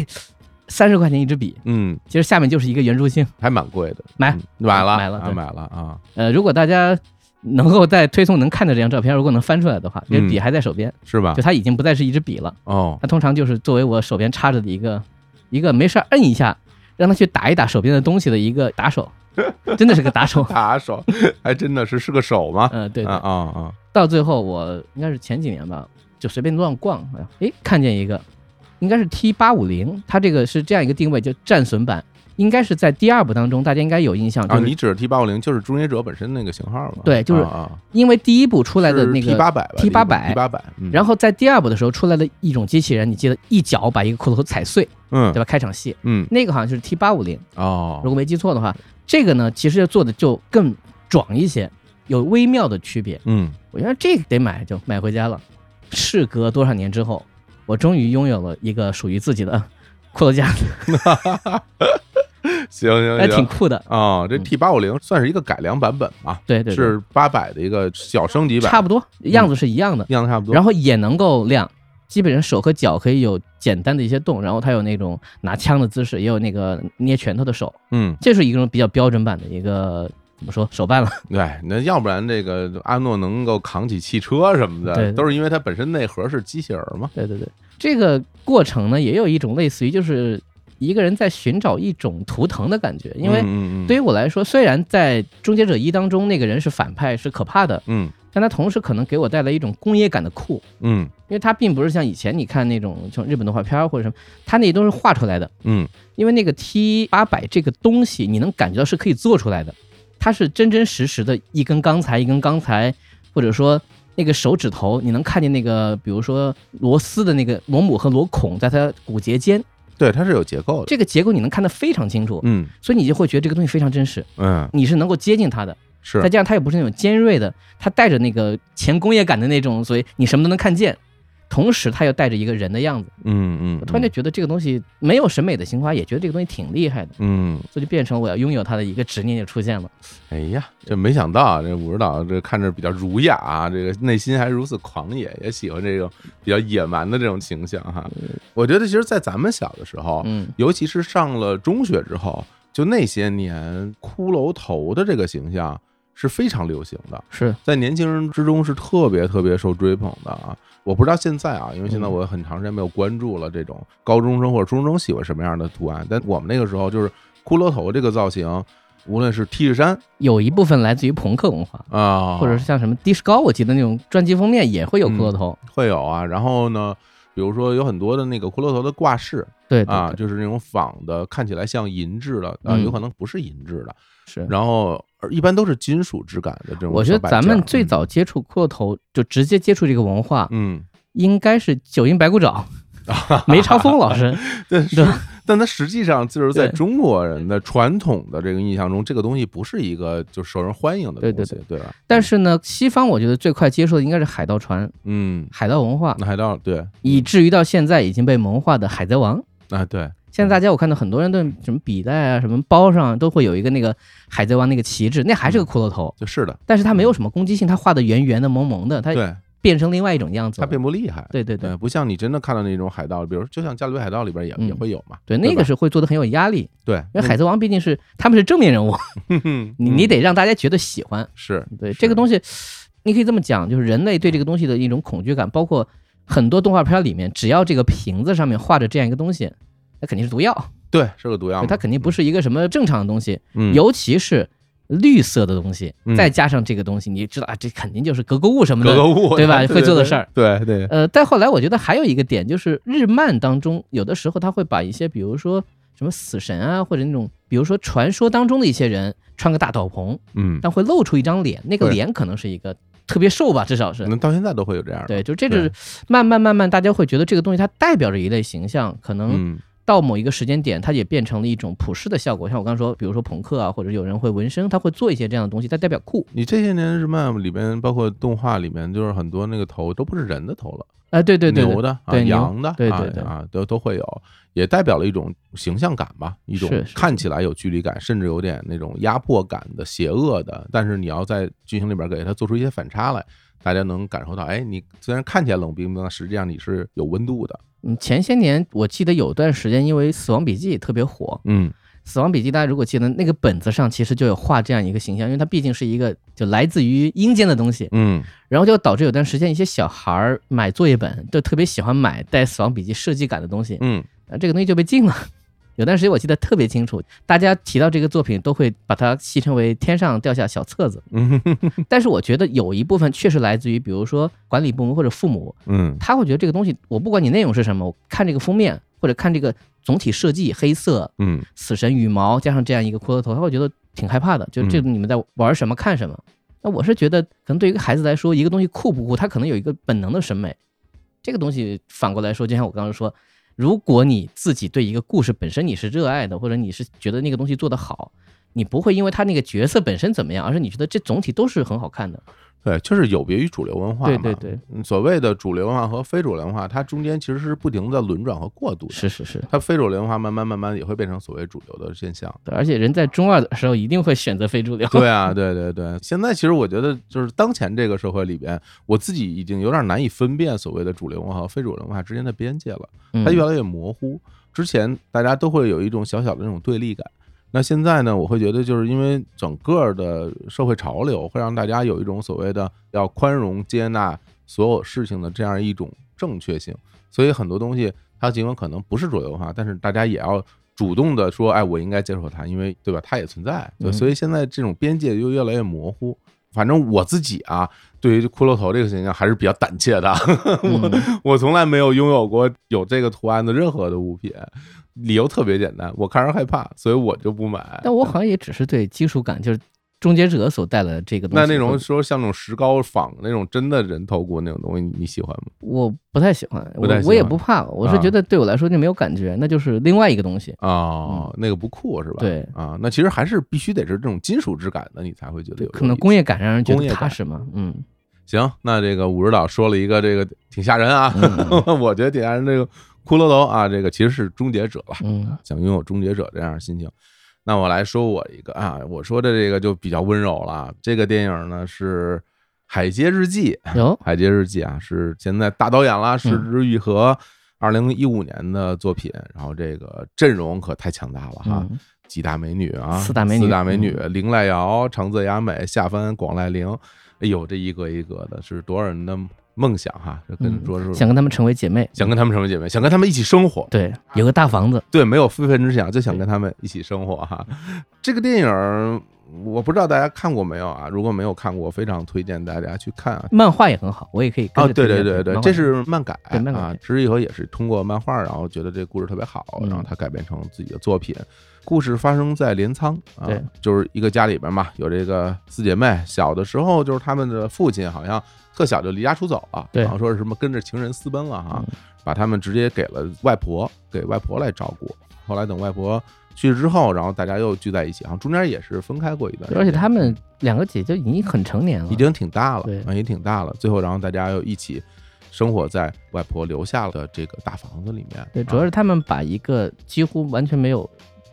三十块钱一支笔，嗯，其实下面就是一个圆珠星。还蛮贵的，买嗯买了，啊买了对。买了啊，呃，如果大家能够在推送能看到这张照片，如果能翻出来的话，这嗯笔还在手边，是吧？就？它已经不再是一支笔了，哦，它通常就是作为我手边插着的一个一个没事摁一下，让他去打一打手边的东西的一个打手，真的是个打手。打手，还真的是是个手吗？嗯、对啊对。啊啊，到最后我应该是前几年吧，就随便乱逛，哎，看见一个，应该是 T 八五零，它这个是这样一个定位，就战损版，应该是在第二部当中，大家应该有印象，就啊，是你指的 T 八五零就是终结者本身那个型号吧？对就是啊啊。因为第一部出来的那个 T 个八百 T 八百，T 八百，然后在第二部的时候出来的一种机器人，你记得一脚把一个骷髅头踩碎，嗯。对吧？开场戏。嗯。那个好像就是 T 八五零，哦。如果没记错的话，这个呢其实做的就更壮一些，有微妙的区别。嗯。我觉得这个得买，就买回家了。事隔多少年之后，我终于拥有了一个属于自己的骷髅架子，行行还挺酷的。啊，这嗯 T 八五零算是一个改良版本嘛，对对对，是八百的一个小升级版，差不多，样子是一样的，样子差不多。然后也能够亮。基本上手和脚可以有简单的一些动，然后它有那种拿枪的姿势，也有那个捏拳头的手，嗯，这是一种比较标准版的一个怎么说手办了。对，那要不然这个阿诺能够扛起汽车什么的，对都是因为它本身内核是机器人嘛。对对对，这个过程呢，也有一种类似于就是一个人在寻找一种图腾的感觉，因为对于我来说，虽然在《终结者一》当中那个人是反派是可怕的，嗯。但他同时可能给我带来一种工业感的酷，嗯。因为它并不是像以前你看那种像日本动画片儿或者什么，它那都是画出来的。嗯。因为那个 T 八百这个东西，你能感觉到是可以做出来的，它是真真实实的一根钢材一根钢材，或者说那个手指头，你能看见那个，比如说螺丝的那个螺母和螺孔在它骨节间，对，它是有结构的。这个结构你能看得非常清楚，嗯所以你就会觉得这个东西非常真实，嗯，你是能够接近它的。是再加上它也不是那种尖锐的，它带着那个前工业感的那种，所以你什么都能看见。同时，他又带着一个人的样子，嗯嗯，我突然就觉得这个东西没有审美的情怀，也觉得这个东西挺厉害的，嗯，这就变成我要拥有它的一个执念就出现了。哎呀，这没想到啊，这武指导这看着比较儒雅啊，这个内心还如此狂野，也喜欢这种比较野蛮的这种形象哈。我觉得其实，在咱们小的时候，嗯，尤其是上了中学之后，就那些年骷髅头的这个形象是非常流行的，是，在年轻人之中是特别特别受追捧的啊。我不知道现在啊，因为现在嗯我很长时间没有关注了这种高中生或者初中生喜欢什么样的图案，但我们那个时候就是骷髅头这个造型，无论是 T 恤衫有一部分来自于朋克文化，啊，或者是像什么的士高，我记得那种专辑封面也会有骷髅头。会有啊。然后呢，比如说有很多的那个骷髅头的挂饰对对啊，就是那种仿的，看起来像银质的啊，嗯有可能不是银质的，是。然后一般都是金属质感的这种我觉得。咱们最早接触骷髅头，就直接接触这个文化，嗯，应该是九阴白骨爪，梅超风老师。对，对是，但它实际上就是在中国人的传统的这个印象中，这个东西不是一个就受人欢迎的对对东西，对吧？但是呢，西方我觉得最快接受的应该是海盗船、嗯，海盗文化，那海盗对以至于到现在已经被萌化的海贼王。啊对，现在大家我看到很多人的什么笔袋啊、什么包上都会有一个那个海贼王那个旗帜，那还是个骷髅头，就是的，但是它没有什么攻击性，它画的圆圆的、萌萌的，它对，变成另外一种样子它了。并不厉害。对对对。对，不像你真的看到那种海盗，比如就像《加勒比海盗》里边也嗯。也会有嘛。对，对那个是会做的很有压力，对，因为海贼王毕竟是他们是正面人物，嗯 你你得让大家觉得喜欢。是对这个东西，你可以这么讲，就是人类对这个东西的一种恐惧感，包括很多动画片里面，只要这个瓶子上面画着这样一个东西，那肯定是毒药，对是个毒药，它肯定不是一个什么正常的东西，嗯。尤其是绿色的东西嗯，再加上这个东西，你知道啊，这肯定就是格格物什么的。格格物 对吧会做的事儿。对对对，呃，再后来，我觉得还有一个点，就是日漫当中，有的时候他会把一些，比如说什么死神啊，或者那种，比如说传说当中的一些人穿个大斗篷，嗯，但会露出一张脸，那个脸可能是一个特别瘦吧，至少是。可能到现在都会有这样的。对，就这就是慢慢慢慢，大家会觉得这个东西它代表着一类形象，可能嗯到某一个时间点，它也变成了一种普世的效果。像我刚刚说，比如说朋克啊，或者有人会纹身，他会做一些这样的东西，它代表酷。你这些年日漫里边，包括动画里面，就是很多那个头都不是人的头了，哎，对对对，对牛的啊，对羊的，啊对对对。啊，都都会有，也代表了一种形象感吧，一种看起来有距离感，甚至有点那种压迫感的、邪恶的，但是你要在剧情里边给它做出一些反差来，大家能感受到，哎，你虽然看起来冷冰冰，实际上你是有温度的，嗯，前些年我记得有段时间，因为《死亡笔记》特别火，嗯《死亡笔记》大家如果记得那个本子上其实就有画这样一个形象，因为它毕竟是一个就来自于阴间的东西，嗯然后就导致有段时间一些小孩儿买作业本就特别喜欢买带《死亡笔记》设计感的东西，嗯那，这个东西就被禁了。有段时间我记得特别清楚，大家提到这个作品都会把它戏称为“天上掉下小册子嗯”，但是我觉得有一部分确实来自于，比如说管理部门或者父母，嗯他会觉得这个东西，我不管你内容是什么，我看这个封面或者看这个总体设计，黑色、嗯死神羽毛加上这样一个骷髅头，他会觉得挺害怕的，就这你们在玩什么看什么。那我是觉得，可能对于一个孩子来说，一个东西酷不酷，他可能有一个本能的审美。这个东西反过来说，就像我刚刚说，如果你自己对一个故事本身你是热爱的，或者你是觉得那个东西做得好，你不会因为他那个角色本身怎么样，而是你觉得这总体都是很好看的。对，就是有别于主流文化嘛。对对所谓的主流文化和非主流文化，它中间其实是不停的轮转和过渡的。是是是，它非主流文化慢慢慢慢也会变成所谓主流的现象。对而且人在中二的时候一定会选择非主流。对啊，对对对。现在其实我觉得，就是当前这个社会里边，我自己已经有点难以分辨所谓的主流文化和非主流文化之间的边界了，嗯它越来越模糊。之前大家都会有一种小小的那种对立感。那现在呢，我会觉得，就是因为整个的社会潮流，会让大家有一种所谓的要宽容接纳所有事情的这样一种正确性，所以很多东西它尽管可能不是主流化，但是大家也要主动的说，哎，我应该接受它，因为对吧？它也存在，所以现在这种边界又越来越模糊。反正我自己啊，对于骷髅头这个形象还是比较胆怯的。我嗯我从来没有拥有过有这个图案的任何的物品，理由特别简单，我看着害怕，所以我就不买。但我好像也只是对金属感，就是终结者所带来的这个东西。那那种说像那种石膏仿那种真的人头骨那种东西，你你喜欢吗？我不太喜欢，我我也不怕，我是啊觉得对我来说就没有感觉，那就是另外一个东西。哦，那个不酷是吧？嗯对啊，那其实还是必须得是这种金属质感的，你才会觉得有可能工业感让人觉得踏实嘛。嗯，行，那这个武指导说了一个这个挺吓人啊，嗯 我觉得挺吓人。这个骷髅头啊，这个其实是终结者吧，嗯想拥有终结者这样的心情。那我来说我一个啊，我说的这个就比较温柔了。这个电影呢是《海街日记》，有《海街日记》啊是现在大导演啦，是嗯日愈和，二零一五年的作品。然后这个阵容可太强大了哈，嗯几大美女啊，四大美女四大美女，嗯林濑遥、长泽雅美、夏帆、广濑铃，哎呦，这一个一个的，是多少人的梦想哈？就跟你说是想跟他们成为姐妹。想跟他们成为姐妹，想跟他们一起生活，对，有个大房子。对，没有非分之想，就想跟他们一起生活哈。这个电影我不知道大家看过没有啊？如果没有看过，非常推荐大家去看啊。漫画也很好，我也可以啊哦，对对对对，这是漫改啊。知易和也是通过漫画，然后觉得这故事特别好，嗯然后他改编成自己的作品。故事发生在镰仓啊，就是一个家里边嘛，有这个四姐妹。小的时候，就是他们的父亲好像特小就离家出走了，对然后说是什么跟着情人私奔了哈嗯，把他们直接给了外婆，给外婆来照顾。后来等外婆去世之后，然后大家又聚在一起，好像中间也是分开过一段时间，而且他们两个姐姐已经很成年了，已经挺大了，对啊，也挺大了。最后，然后大家又一起生活在外婆留下的这个大房子里面。对，主要啊是他们把一个几乎完全没有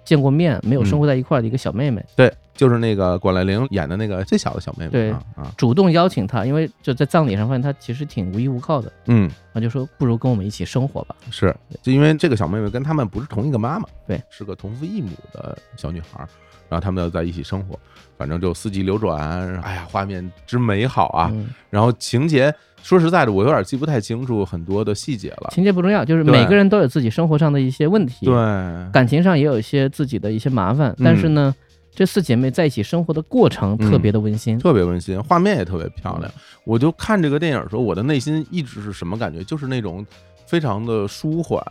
见过面、没有嗯。生活在一块儿的一个小妹妹，对，就是那个管濑铃演的那个最小的小妹妹。对啊啊，主动邀请她，因为就在葬礼上发现她其实挺无依无靠的，嗯，然后就说不如跟我们一起生活吧。是，就因为这个小妹妹跟他们不是同一个妈妈，对，是个同父异母的小女孩儿，然后他们要在一起生活，反正就四季流转，哎呀，画面之美好啊！嗯，然后情节，说实在的，我有点记不太清楚很多的细节了。情节不重要，就是每个人都有自己生活上的一些问题，对，感情上也有一些自己的一些麻烦，但是呢，这四姐妹在一起生活的过程嗯特别的温馨。特别温馨，画面也特别漂嗯亮。我就看这个电影的时候，我的内心一直是什么感觉？就是那种非常的舒缓。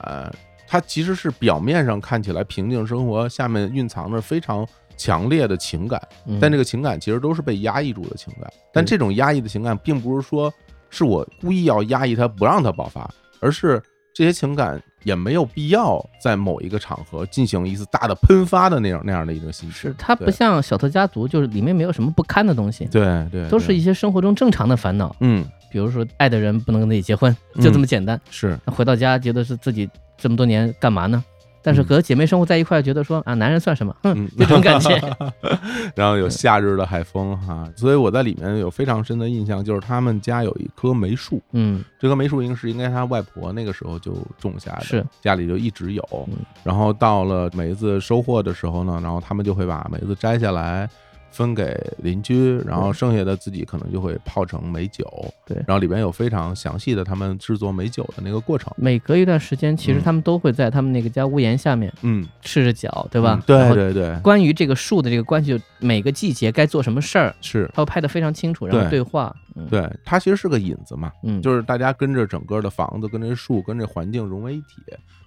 它其实是表面上看起来平静生活，下面蕴藏着非常强烈的情感，嗯但这个情感其实都是被压抑住的情感。但这种压抑的情感，并不是说是我故意要压抑它，不让它爆发，而是这些情感也没有必要在某一个场合进行一次大的喷发的那样那样的一种心情。是它不像小特家族，就是里面没有什么不堪的东西，对对，都是一些生活中正常的烦恼，嗯比如说爱的人不能跟自己结婚，嗯就这么简单。是回到家觉得是自己这么多年干嘛呢？但是和姐妹生活在一块，觉得说啊，男人算什么？嗯，这种感觉。然后有夏日的海风哈，所以我在里面有非常深的印象，就是他们家有一棵梅树，嗯，这棵梅树应该是应该他外婆那个时候就种下的，是家里就一直有嗯。然后到了梅子收获的时候呢，然后他们就会把梅子摘下来。分给邻居，然后剩下的自己可能就会泡成美酒。对然后里边有非常详细的他们制作美酒的那个过程。每隔一段时间，其实嗯他们都会在他们那个家屋檐下面嗯，赤着脚，对吧嗯？对对对，关于这个树的这个关系，就每个季节该做什么事儿，是，他会拍得非常清楚，然后对对话。嗯，对，它其实是个引子嘛。嗯，就是大家跟着整个的房子、跟这树、跟这环境融为一体，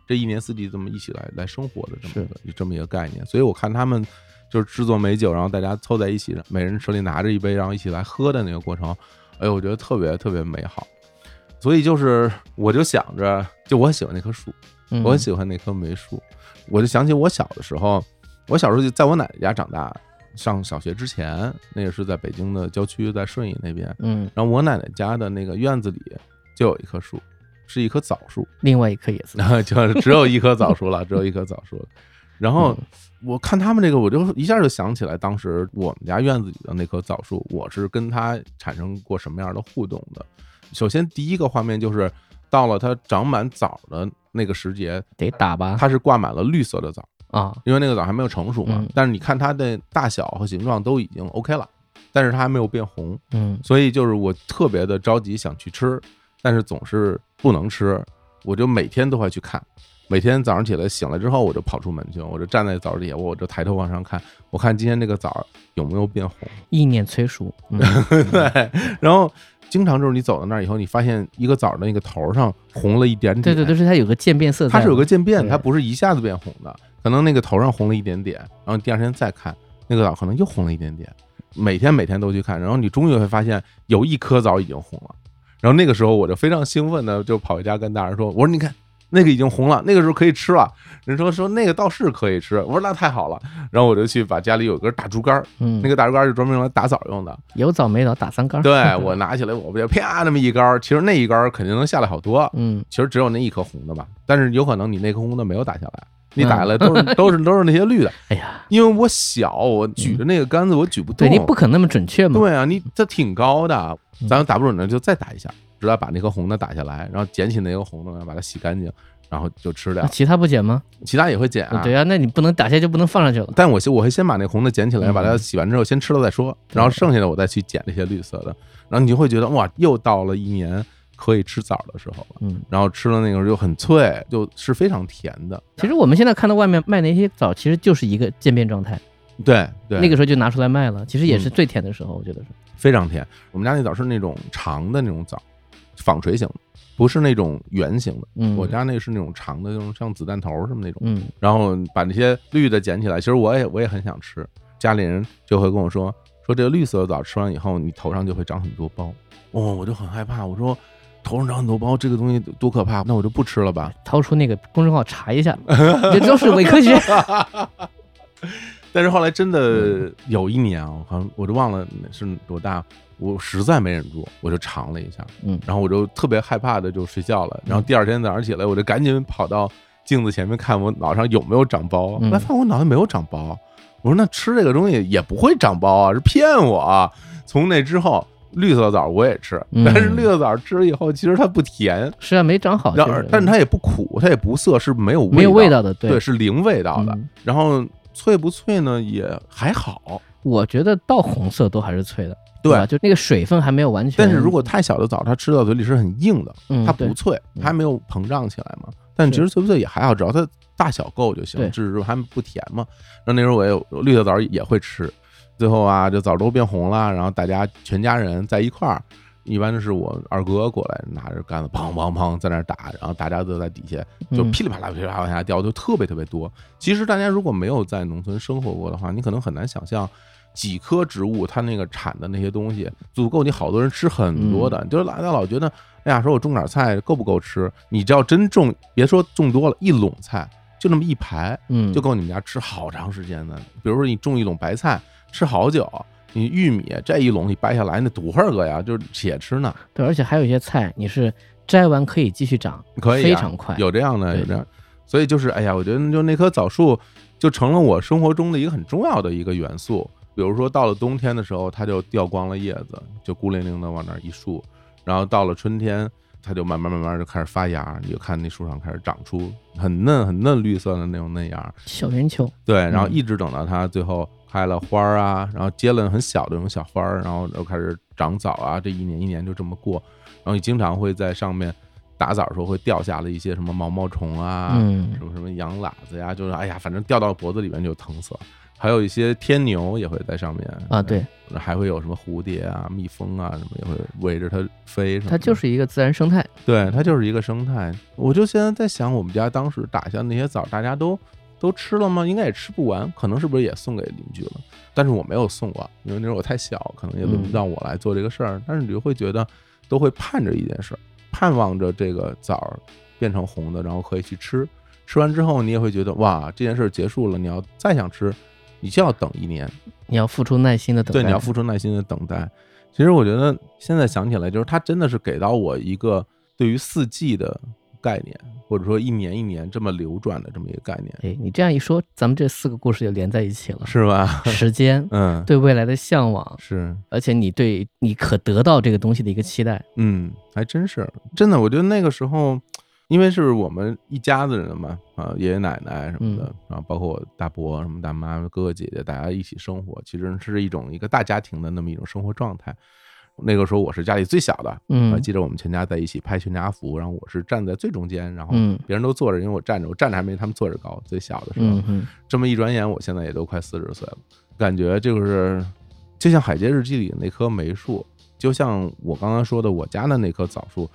这一年四季这么一起来来生活的这么一个这么一个概念。所以我看他们就是制作美酒，然后大家凑在一起，每人手里拿着一杯，然后一起来喝的那个过程，哎呦，我觉得特别特别美好。所以就是我就想着，就我很喜欢那棵树，嗯我很喜欢那棵梅树，我就想起我小的时候，我小时候就在我奶奶家长大，上小学之前，那个是在北京的郊区，在顺义那边。嗯，然后我奶奶家的那个院子里就有一棵树，是一棵枣树，另外一棵也是。就只有一棵枣树了，只有一棵枣树了。然后嗯我看他们这个，我就一下就想起来当时我们家院子里的那棵枣树，我是跟它产生过什么样的互动的。首先第一个画面就是到了它长满枣的那个时节，得打吧？它是挂满了绿色的枣，啊，因为那个枣还没有成熟嘛嗯。但是你看它的大小和形状都已经 OK 了，但是它还没有变红。嗯所以就是我特别的着急想去吃，但是总是不能吃，我就每天都会去看，每天早上起来醒了之后，我就跑出门去，我就站在枣底下，我就抬头往上看，我看今天这个枣有没有变红。意念催熟，嗯。对，然后经常就是你走到那儿以后，你发现一个枣的那个头上红了一点点，对对，都是它有个渐变色彩，它是有个渐变，它不是一下子变红的，可能那个头上红了一点点，然后第二天再看那个枣可能又红了一点点，每天每天都去看，然后你终于会发现有一颗枣已经红了，然后那个时候我就非常兴奋的就跑回家跟大人说，我说你看。那个已经红了，那个时候可以吃了。人说说那个倒是可以吃，我说那太好了。然后我就去把家里有根大竹竿儿，嗯，那个大竹竿儿是专门用来打枣用的。有枣没枣打三竿儿，对 我拿起来，我不就啪那么一杆儿，其实那一杆儿肯定能下来好多，嗯，其实只有那一颗红的吧，但是有可能你那颗红的没有打下来，你打下来都是 都是都是那些绿的，哎呀，因为我小，我举着那个杆子我举不动，对你不可能那么准确嘛，对啊，你这挺高的，嗯。咱打不准呢就再打一下，直到把那颗红的打下来，然后捡起那个红的，然后把它洗干净，然后就吃掉，其他不捡吗？其他也会捡啊。对啊，那你不能打下就不能放上去了，但我先我会先把那红的捡起来，嗯把它洗完之后先吃了再说，然后剩下的我再去捡这些绿色的，然后你就会觉得哇，又到了一年可以吃枣的时候了。嗯。然后吃了那个又很脆，就是非常甜的。其实我们现在看到外面卖那些枣，其实就是一个渐变状态，对对，那个时候就拿出来卖了，其实也是嗯最甜的时候，我觉得是。非常甜。我们家那枣是那种长的那种枣，纺锤型的，不是那种圆形的。嗯，我家那是那种长的，那种像子弹头什么那种。嗯，然后把那些绿的捡起来，其实我也我也很想吃。家里人就会跟我说，说这个绿色的枣吃完以后，你头上就会长很多包。哦，我就很害怕，我说头上长很多包，这个东西多可怕，那我就不吃了吧。掏出那个公众号查一下，这都是伪科学。但是后来真的有一年啊，好像我就忘了是多大，我实在没忍住，我就尝了一下，嗯然后我就特别害怕的就睡觉了。然后第二天早上起来，我就赶紧跑到镜子前面看我脑上有没有长包，后嗯来发现我脑袋没有长包。我说那吃这个东西也不会长包啊，是骗我啊。从那之后，绿色枣我也吃，嗯但是绿色枣吃了以后，其实它不甜，是啊，没长好，然后但是它也不苦，它也不涩，是没有没有味道，道的，对，是零味道的。嗯然后脆不脆呢？也还好。我觉得到红色都还是脆的，对吧？就那个水分还没有完全。但是如果太小的枣，它吃到嘴里是很硬的，嗯它不脆，还没有膨胀起来嘛。但其实脆不脆也还好，只要它大小够就行，对只是还不甜嘛。然后那时候我也有绿色枣也会吃，最后啊，这枣都变红了，然后大家全家人在一块儿。一般是我二哥过来拿着杆子砰砰砰在那儿打，然后大家都在底下就嗯噼里啪啦噼里啪啦往下掉，就特别特别多。其实大家如果没有在农村生活过的话，你可能很难想象几棵植物它那个产的那些东西足够你好多人吃很多的。就是大家老觉得，哎呀，说我种点菜够不够吃？你只要真种，别说种多了，一垄菜就那么一排，嗯，就够你们家吃好长时间的。比如说你种一垄白菜，吃好久。你玉米这一垄你掰下来那多少个呀？就是且吃呢，对，而且还有一些菜，你是摘完可以继续长，可以啊非常快。有这样的，有这样，所以就是，哎呀，我觉得就那棵枣树就成了我生活中的一个很重要的一个元素。比如说到了冬天的时候，它就掉光了叶子，就孤零零的往那儿一竖，然后到了春天，它就慢慢慢慢就开始发芽，你就看那树上开始长出很嫩很嫩绿色的那种嫩芽，小圆球，对，然后一直等到它最后开了花儿啊，然后结了很小的那种小花儿，然后又开始长枣啊，这一年一年就这么过。然后你经常会在上面打枣的时候会掉下了一些什么毛毛虫啊，什么什么羊喇子呀，就是哎呀，反正掉到脖子里面就疼死了。还有一些天牛也会在上面啊，对，还会有什么蝴蝶啊、蜜蜂啊什么也会围着它飞。它就是一个自然生态。对，它就是一个生态。我就现在在想，我们家当时打下那些枣，大家都都吃了吗？应该也吃不完，可能是不是也送给邻居了？但是我没有送过，因为那时候我太小，可能也轮不到我来做这个事儿。但是你就会觉得，都会盼着一件事儿，盼望着这个枣儿变成红的，然后可以去吃。吃完之后，你也会觉得哇，这件事儿结束了，你要再想吃，你就要等一年。你要付出耐心的等待。对，你要付出耐心的等待。其实我觉得现在想起来，就是它真的是给到我一个对于四季的概念，或者说一年一年这么流转的这么一个概念，哎，你这样一说，咱们这四个故事就连在一起了。是吧？时间，嗯，对未来的向往，是，而且你对你可得到这个东西的一个期待。嗯，还真是真的。我觉得那个时候，因为是我们一家子人嘛，啊，爷爷奶奶什么的，然后包括我大伯、什么大妈、哥哥姐姐，大家一起生活，其实是一种一个大家庭的那么一种生活状态。那个时候我是家里最小的，嗯记得我们全家在一起拍全家福，然后我是站在最中间，然后嗯别人都坐着，因为我站着，我站着还没他们坐着高。最小的时候，这么一转眼，我现在也都快四十岁了，感觉就是就像《海街日记》里那棵梅树，就像我刚刚说的我家的那棵枣树，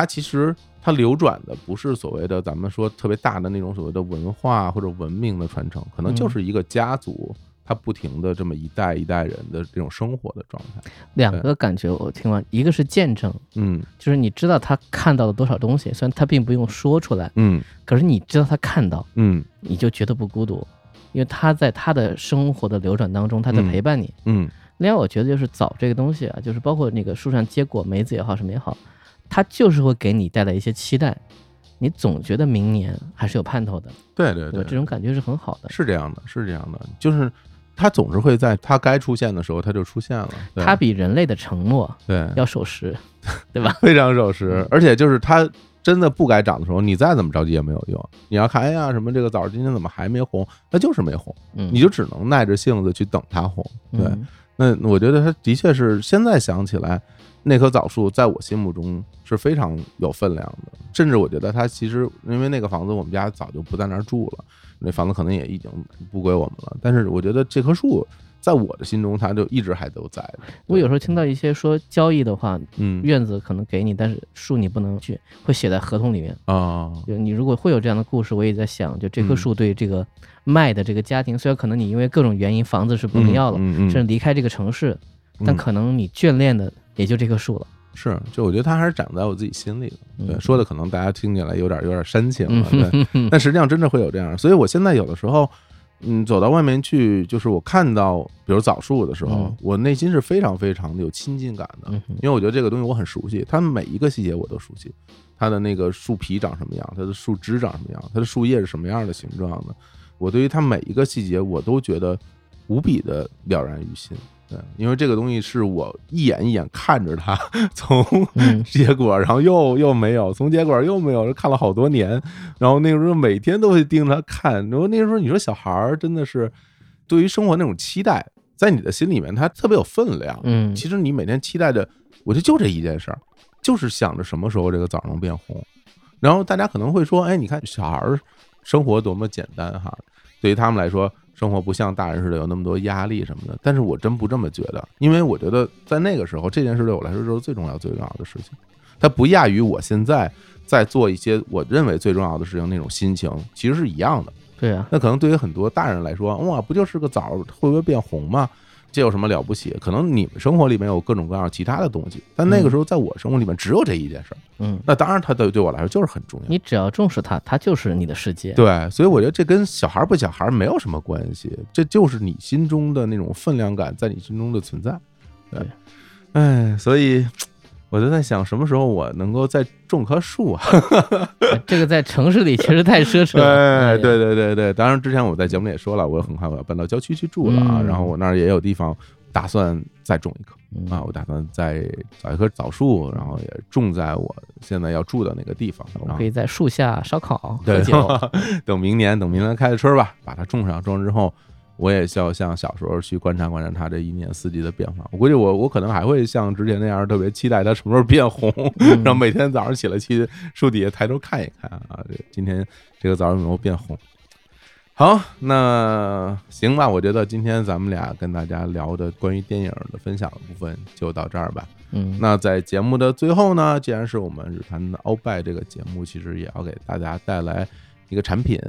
它其实它流转的不是所谓的咱们说特别大的那种所谓的文化或者文明的传承，可能就是一个家族。它不停的这么一代一代人的这种生活的状态，两个感觉我听完，一个是见证，嗯就是你知道他看到了多少东西，虽然他并不用说出来，嗯可是你知道他看到，嗯你就觉得不孤独，因为他在他的生活的流转当中，他在嗯陪伴你。嗯另外，我觉得就是枣这个东西啊，就是包括那个树上结果，梅子也好，什么也好，它就是会给你带来一些期待，你总觉得明年还是有盼头的，对对对，这种感觉是很好的。是这样的，是这样的，就是它总是会在它该出现的时候，它就出现了。它比人类的承诺对。要守时，对吧？非常守时，而且就是它真的不该涨的时候，你再怎么着急也没有用。你要看，哎呀，什么这个枣今天怎么还没红？它就是没红，嗯，你就只能耐着性子去等它红。对，嗯。那我觉得它的确是现在想起来，那棵枣树在我心目中是非常有分量的，甚至我觉得它其实因为那个房子我们家早就不在那儿住了，那房子可能也已经不归我们了，但是我觉得这棵树在我的心中，它就一直还都在。我有时候听到一些说交易的话，嗯院子可能给你，但是树你不能去，会写在合同里面。啊就你如果会有这样的故事，我也在想，就这棵嗯树对这个卖的这个家庭，虽然可能你因为各种原因房子是不能要了，嗯嗯嗯甚至离开这个城市，但嗯可能你眷恋的也就这棵树了。是，就我觉得它还是长在我自己心里的。对，嗯说的可能大家听起来有点有点煽情了，嗯对，但实际上真的会有这样。所以我现在有的时候，嗯，走到外面去，就是我看到比如枣树的时候嗯，我内心是非常非常的有亲近感的，因为我觉得这个东西我很熟悉，它每一个细节我都熟悉，它的那个树皮长什么样，它的树枝长什么样，它的树叶是什么样的形状的，我对于它每一个细节我都觉得无比的了然于心。对，因为这个东西是我一眼一眼看着它 从嗯 结果，然后又又没有，从结果又没有，看了好多年，然后那个时候每天都会盯着它看。然后那个时候你说小孩儿真的是对于生活那种期待，在你的心里面它特别有分量。嗯其实你每天期待着，我觉得就这一件事儿，就是想着什么时候这个枣能变红。然后大家可能会说，哎，你看小孩儿生活多么简单哈，对于他们来说，生活不像大人似的有那么多压力什么的。但是我真不这么觉得，因为我觉得在那个时候，这件事对我来说就是最重要、最重要的事情。它不亚于我现在在做一些我认为最重要的事情那种心情，其实是一样的。对啊，那可能对于很多大人来说，哇，不就是个枣儿会不会变红吗？这有什么了不起？可能你们生活里面有各种各样其他的东西，但那个时候在我生活里面只有这一件事儿。嗯，那当然，它对对我来说就是很重要。你只要重视它，它就是你的世界。对，所以我觉得这跟小孩儿不小孩儿没有什么关系，这就是你心中的那种分量感在你心中的存在。对对，哎，所以我就在想，什么时候我能够再种棵树啊？呃 这个在城市里其实太奢侈了。哎，对，对对对，当然之前我在节目里也说了，我很快我要搬到郊区去住了啊，嗯然后我那儿也有地方打算再种一棵嗯啊，我打算再找一棵枣树，然后也种在我现在要住的那个地方，我可以在树下烧烤喝对酒。等明年等明年开了春吧，把它种上，种上之后。我也需要像小时候去观察观察它这一年四季的变化。我估计我我可能还会像之前那样特别期待它什么时候变红，嗯 然后每天早上起来去树底下抬头看一看啊，这今天这个枣有没有变红？好，那行吧，我觉得今天咱们俩跟大家聊的关于电影的分享的部分就到这儿吧。嗯，那在节目的最后呢，既然是我们日坛的鳌拜这个节目，其实也要给大家带来一个产品。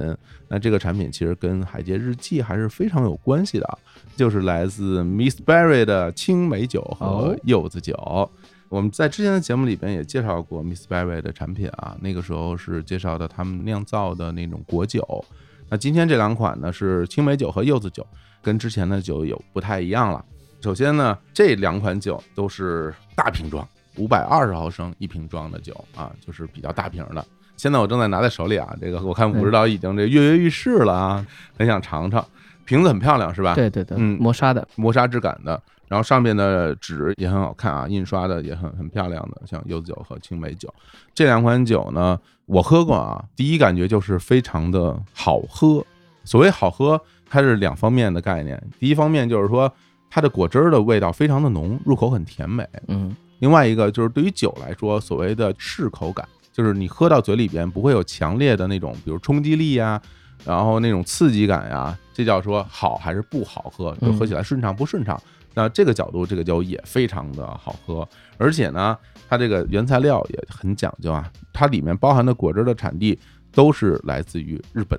那这个产品其实跟《海街日记》还是非常有关系的啊，就是来自 Miss Berry 的青梅酒和哦柚子酒。我们在之前的节目里边也介绍过 Miss Berry 的产品啊，那个时候是介绍的他们酿造的那种果酒。那今天这两款呢是青梅酒和柚子酒，跟之前的酒有不太一样了。首先呢，这两款酒都是大瓶装，五百二十毫升一瓶装的酒啊，就是比较大瓶的。现在我正在拿在手里啊，这个我看武指导已经这跃跃欲试了啊，很想尝尝。瓶子很漂亮是吧？对对对，嗯磨砂的，磨砂质感的，然后上面的纸也很好看啊，印刷的也很很漂亮的，像柚子酒和青梅酒这两款酒呢，我喝过啊，第一感觉就是非常的好喝。所谓好喝，它是两方面的概念，第一方面就是说它的果汁儿的味道非常的浓，入口很甜美。嗯另外一个就是对于酒来说，所谓的适口感，就是你喝到嘴里边不会有强烈的那种，比如冲击力呀，然后那种刺激感呀，这叫说好还是不好喝，就喝起来顺畅不顺畅。那这个角度，这个酒也非常的好喝，而且呢，它这个原材料也很讲究啊，它里面包含的果汁的产地都是来自于日本。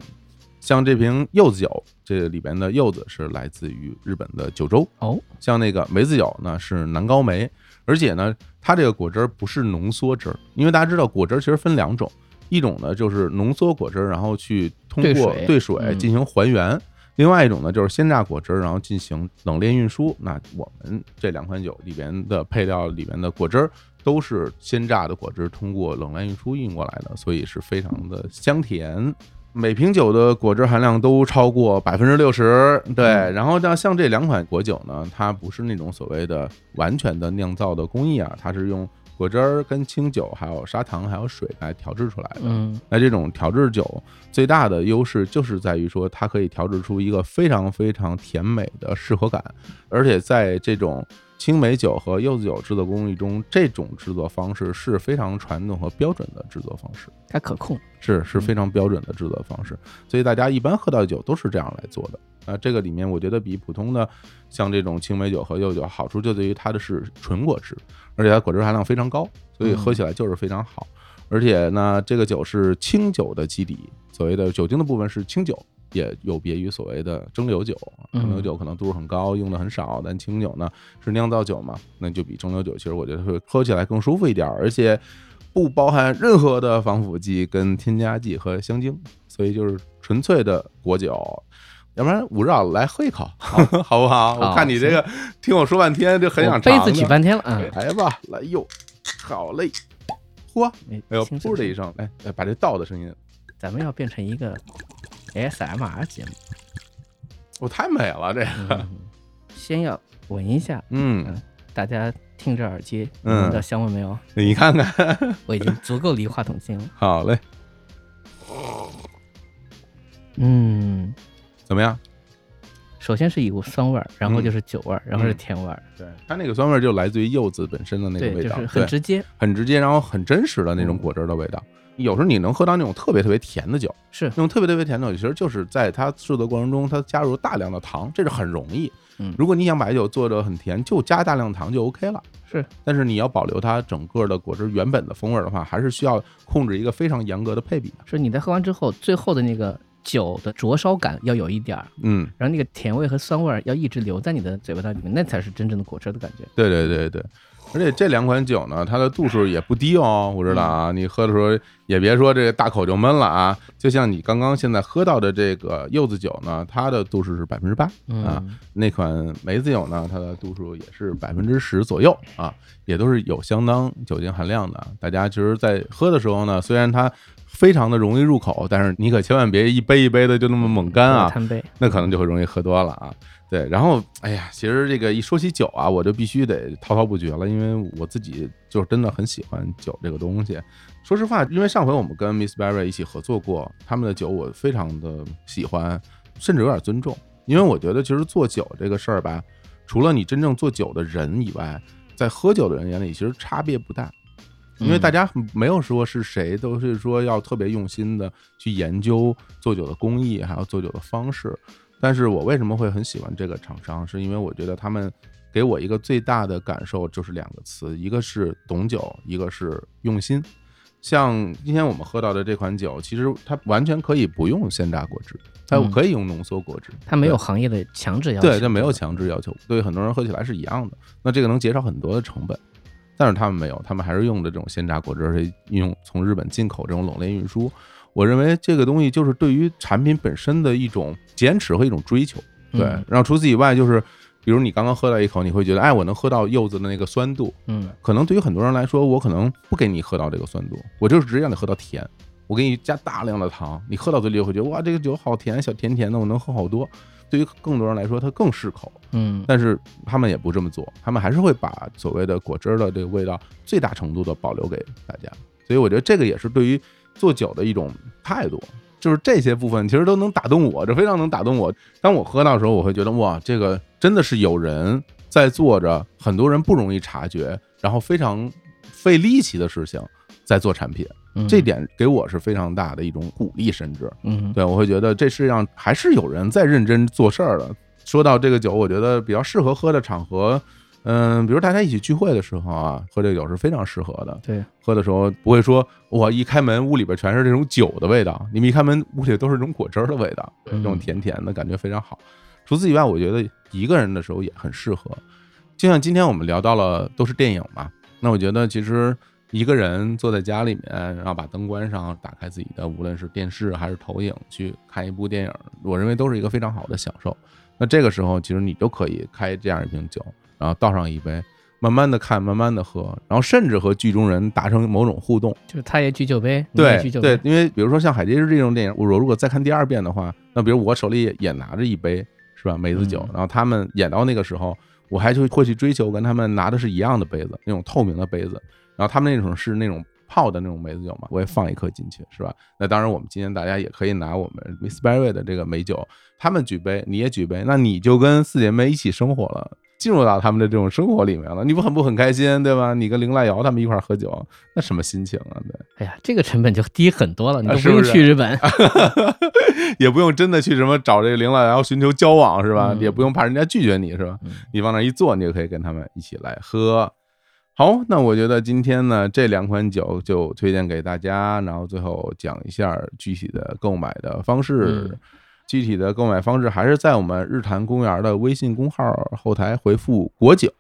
像这瓶柚子酒，这里边的柚子是来自于日本的九州，哦，像那个梅子酒呢是南高梅，而且呢，它这个果汁儿不是浓缩汁儿，因为大家知道果汁儿其实分两种，一种呢就是浓缩果汁儿，然后去通过兑水嗯进行还原；另外一种呢就是鲜榨果汁儿，然后进行冷链运输。那我们这两款酒里边的配料里边的果汁儿都是鲜榨的果汁，通过冷链运输运过来的，所以是非常的香甜。每瓶酒的果汁含量都超过百分之六十，对。然后像像这两款果酒呢，它不是那种所谓的完全的酿造的工艺啊，它是用果汁儿跟清酒、还有砂糖、还有水来调制出来的。嗯那这种调制酒最大的优势就是在于说，它可以调制出一个非常非常甜美的适合感，而且在这种青梅酒和柚子酒制作工艺中，这种制作方式是非常传统和标准的制作方式。它可控。是是非常标准的制作方式，所以大家一般喝到的酒都是这样来做的。啊，这个里面我觉得比普通的像这种青梅酒和柚子酒好处就在于它的是纯果汁，而且它果汁含量非常高，所以喝起来就是非常好。而且呢，这个酒是清酒的基底，所谓的酒精的部分是清酒，也有别于所谓的蒸馏酒。蒸馏酒可能度数很高，用的很少，但清酒呢是酿造酒嘛，那就比蒸馏酒其实我觉得会喝起来更舒服一点，而且。不包含任何的防腐剂、跟添加剂和香精，所以就是纯粹的果酒。要不然五绕来喝一口，好不好？我看你这个听我说半天，就很想我杯子举半天了，嗯，来吧，来哟，好嘞，嚯，哎呦，轻噗的一声，来，来把这倒的声音，咱们要变成一个 ASMR 节目，我太美了，这个，嗯先要闻一下，嗯，大家听着耳机，嗯。闻到香味没有？你看看，我已经足够离话筒近了。好嘞，嗯，怎么样？首先是一股酸味儿，然后就是酒味儿，然后是甜味儿，对，它那个酸味儿就来自于柚子本身的那个，味道，就是很直接，很直接，然后很真实的那种果汁的味道。有时候你能喝到那种特别特别甜的酒，是那种特别特别甜的酒，其实就是在它制作过程中，它加入大量的糖，这是很容易。嗯如果你想把酒做的很甜，就加大量糖就 OK 了。是，但是你要保留它整个的果汁原本的风味的话，还是需要控制一个非常严格的配比的。是你在喝完之后，最后的那个酒的灼烧感要有一点儿，嗯，然后那个甜味和酸味儿要一直留在你的嘴巴里面，那才是真正的果汁的感觉。对对对对，而且这两款酒呢，它的度数也不低哦，我知道啊，你喝的时候也别说这个大口就闷了啊。就像你刚刚现在喝到的这个柚子酒呢，它的度数是百分之八啊，嗯，那款梅子酒呢，它的度数也是百分之十左右啊，也都是有相当酒精含量的。大家其实，在喝的时候呢，虽然它非常的容易入口，但是你可千万别一杯一杯的就那么猛干啊，那可能就会容易喝多了啊。对，然后哎呀，其实这个一说起酒啊，我就必须得滔滔不绝了，因为我自己就是真的很喜欢酒这个东西。说实话，因为上回我们跟 Miss Berry 一起合作过，他们的酒我非常的喜欢，甚至有点尊重，因为我觉得其实做酒这个事儿吧，除了你真正做酒的人以外，在喝酒的人眼里其实差别不大。因为大家没有说是谁都是说要特别用心的去研究做酒的工艺，还有做酒的方式。但是我为什么会很喜欢这个厂商？是因为我觉得他们给我一个最大的感受就是两个词，一个是懂酒，一个是用心。像今天我们喝到的这款酒，其实它完全可以不用鲜榨果汁，它嗯可以用浓缩果汁，它没有行业的强制要求，对，它没有强制要求，对于很多人喝起来是一样的。那这个能减少很多的成本，但是他们没有，他们还是用的这种鲜榨果汁，而且运用从日本进口这种冷链运输。我认为这个东西就是对于产品本身的一种坚持和一种追求。对，嗯然后除此以外，就是比如你刚刚喝到一口，你会觉得，哎，我能喝到柚子的那个酸度。嗯，可能对于很多人来说，我可能不给你喝到这个酸度，我就是直接让你喝到甜。我给你加大量的糖，你喝到嘴里会觉得哇，这个酒好甜，小甜甜的，我能喝好多。对于更多人来说，它更适口。嗯，但是他们也不这么做，他们还是会把所谓的果汁儿的这个味道最大程度的保留给大家。所以我觉得这个也是对于做酒的一种态度，就是这些部分其实都能打动我，这非常能打动我。当我喝到的时候，我会觉得哇，这个真的是有人在做着很多人不容易察觉，然后非常费力气的事情，在做产品。嗯这点给我是非常大的一种鼓励，甚至嗯对我会觉得这世上还是有人在认真做事儿的。说到这个酒，我觉得比较适合喝的场合，嗯，比如大家一起聚会的时候啊，喝这个酒是非常适合的。对，喝的时候不会说我一开门屋里边全是这种酒的味道，你们一开门屋里都是这种果汁儿的味道，这种嗯甜甜的感觉非常好。除此以外，我觉得一个人的时候也很适合。就像今天我们聊到了都是电影嘛，那我觉得其实一个人坐在家里面，然后把灯关上，打开自己的无论是电视还是投影去看一部电影，我认为都是一个非常好的享受。那这个时候，其实你就可以开这样一瓶酒，然后倒上一杯，慢慢的看，慢慢的喝，然后甚至和剧中人达成某种互动。就是他也举酒杯，对举酒杯，，对因为比如说像《海街日记》这种电影，我如果再看第二遍的话，那比如我手里也也拿着一杯是吧梅子酒，嗯然后他们演到那个时候，我还就会去追求跟他们拿的是一样的杯子，那种透明的杯子，然后他们那种是那种泡的那种梅子酒嘛，我也放一颗进去是吧？那当然，我们今天大家也可以拿我们 Miss Berry 的这个美酒，他们举杯，你也举杯，那你就跟四姐妹一起生活了。进入到他们的这种生活里面了，你不很不很开心，对吧？你跟林濑瑶他们一块儿喝酒，那什么心情啊？对。哎呀，这个成本就低很多了，你都不用去日本，也不用真的去什么找这个林濑瑶寻求交往是吧？嗯也不用怕人家拒绝你是吧？嗯你往那一坐，你就可以跟他们一起来喝。好，那我觉得今天呢，这两款酒就推荐给大家，然后最后讲一下具体的购买的方式。嗯具体的购买方式还是在我们日坛公园的微信公号后台回复“果酒”，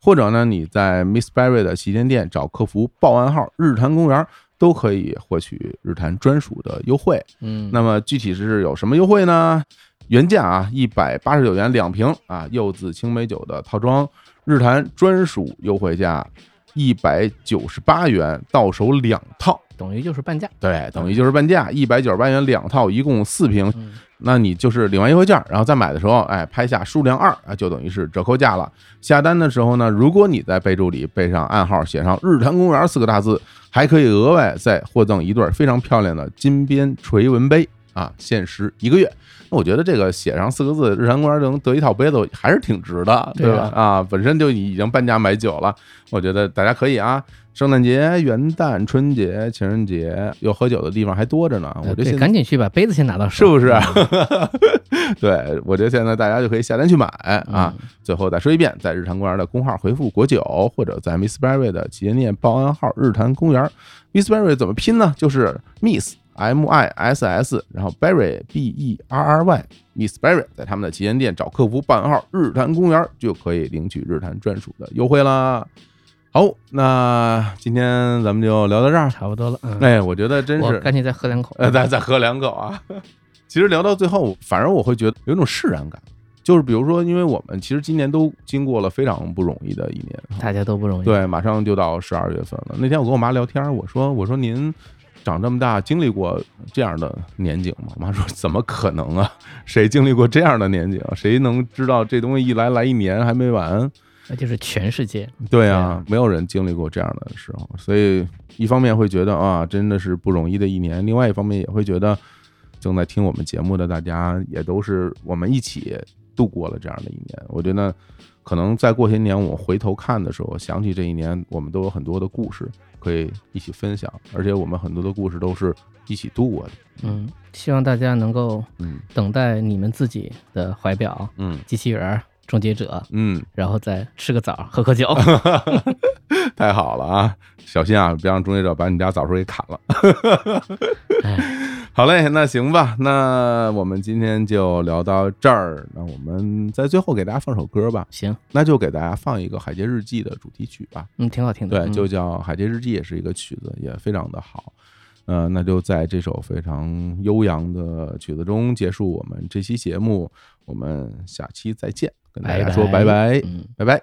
或者呢你在 Miss Berry 的旗舰店找客服报暗号“日坛公园”，都可以获取日坛专属的优惠。嗯，那么具体是有什么优惠呢？原价啊一百八十九元两瓶啊柚子青梅酒的套装，日坛专属优惠价一百九十八元，到手两套。等于就是半价，对，等于就是半价，一百九十八元两套，一共四瓶。嗯那你就是领完优惠券，然后再买的时候，哎，拍下数量二啊，就等于是折扣价了。下单的时候呢，如果你在备注里备上暗号，写上“日坛公园”四个大字，还可以额外再获赠一对非常漂亮的金边垂纹杯啊，限时一个月。那我觉得这个写上四个字“日坛公园”能得一套杯子，还是挺值的，对对吧？啊啊，本身就已经半价买酒了，我觉得大家可以啊。圣诞节、元旦、春节、情人节，有喝酒的地方还多着呢。我觉得赶紧去把杯子先拿到手，是不是嗯 对，我觉得现在大家就可以下单去买啊。最后再说一遍，在日坛公园的公号回复“国酒”，或者在 Miss Berry 的旗舰店报暗号“日坛公园”。Miss Berry 怎么拼呢？就是 Miss M I S S，然后 Berry B E R R Y。Miss Berry 在他们的旗舰店找客服办号“日坛公园”，就可以领取日坛专属的优惠啦。好，那今天咱们就聊到这儿。差不多了，嗯，哎，我觉得真是赶紧再喝两口，呃，再再喝两口啊。其实聊到最后，反而我会觉得有一种释然感，就是比如说，因为我们其实今年都经过了非常不容易的一年，大家都不容易，对，马上就到十二月份了。那天我跟我妈聊天，我说我说您长这么大经历过这样的年景吗？我妈说怎么可能啊？谁经历过这样的年景？谁能知道这东西一来来一年还没完？那就是全世界，对啊，没有人经历过这样的时候，所以一方面会觉得啊，真的是不容易的一年；另外一方面也会觉得，正在听我们节目的大家也都是我们一起度过了这样的一年。我觉得，可能再过些年，我回头看的时候，想起这一年，我们都有很多的故事可以一起分享，而且我们很多的故事都是一起度过的。嗯，希望大家能够嗯等待你们自己的怀表、嗯机器人、终结者，嗯，然后再吃个枣，喝喝酒。太好了啊！小心啊，别让终结者把你家枣树给砍了。哎，好嘞，那行吧，那我们今天就聊到这儿。那我们在最后给大家放首歌吧，行，那就给大家放一个《海街日记》的主题曲吧。嗯，挺好听的。对，嗯就叫《海街日记》，也是一个曲子，也非常的好。呃，那就在这首非常悠扬的曲子中结束我们这期节目。我们下期再见，跟大家说拜拜，嗯。拜拜。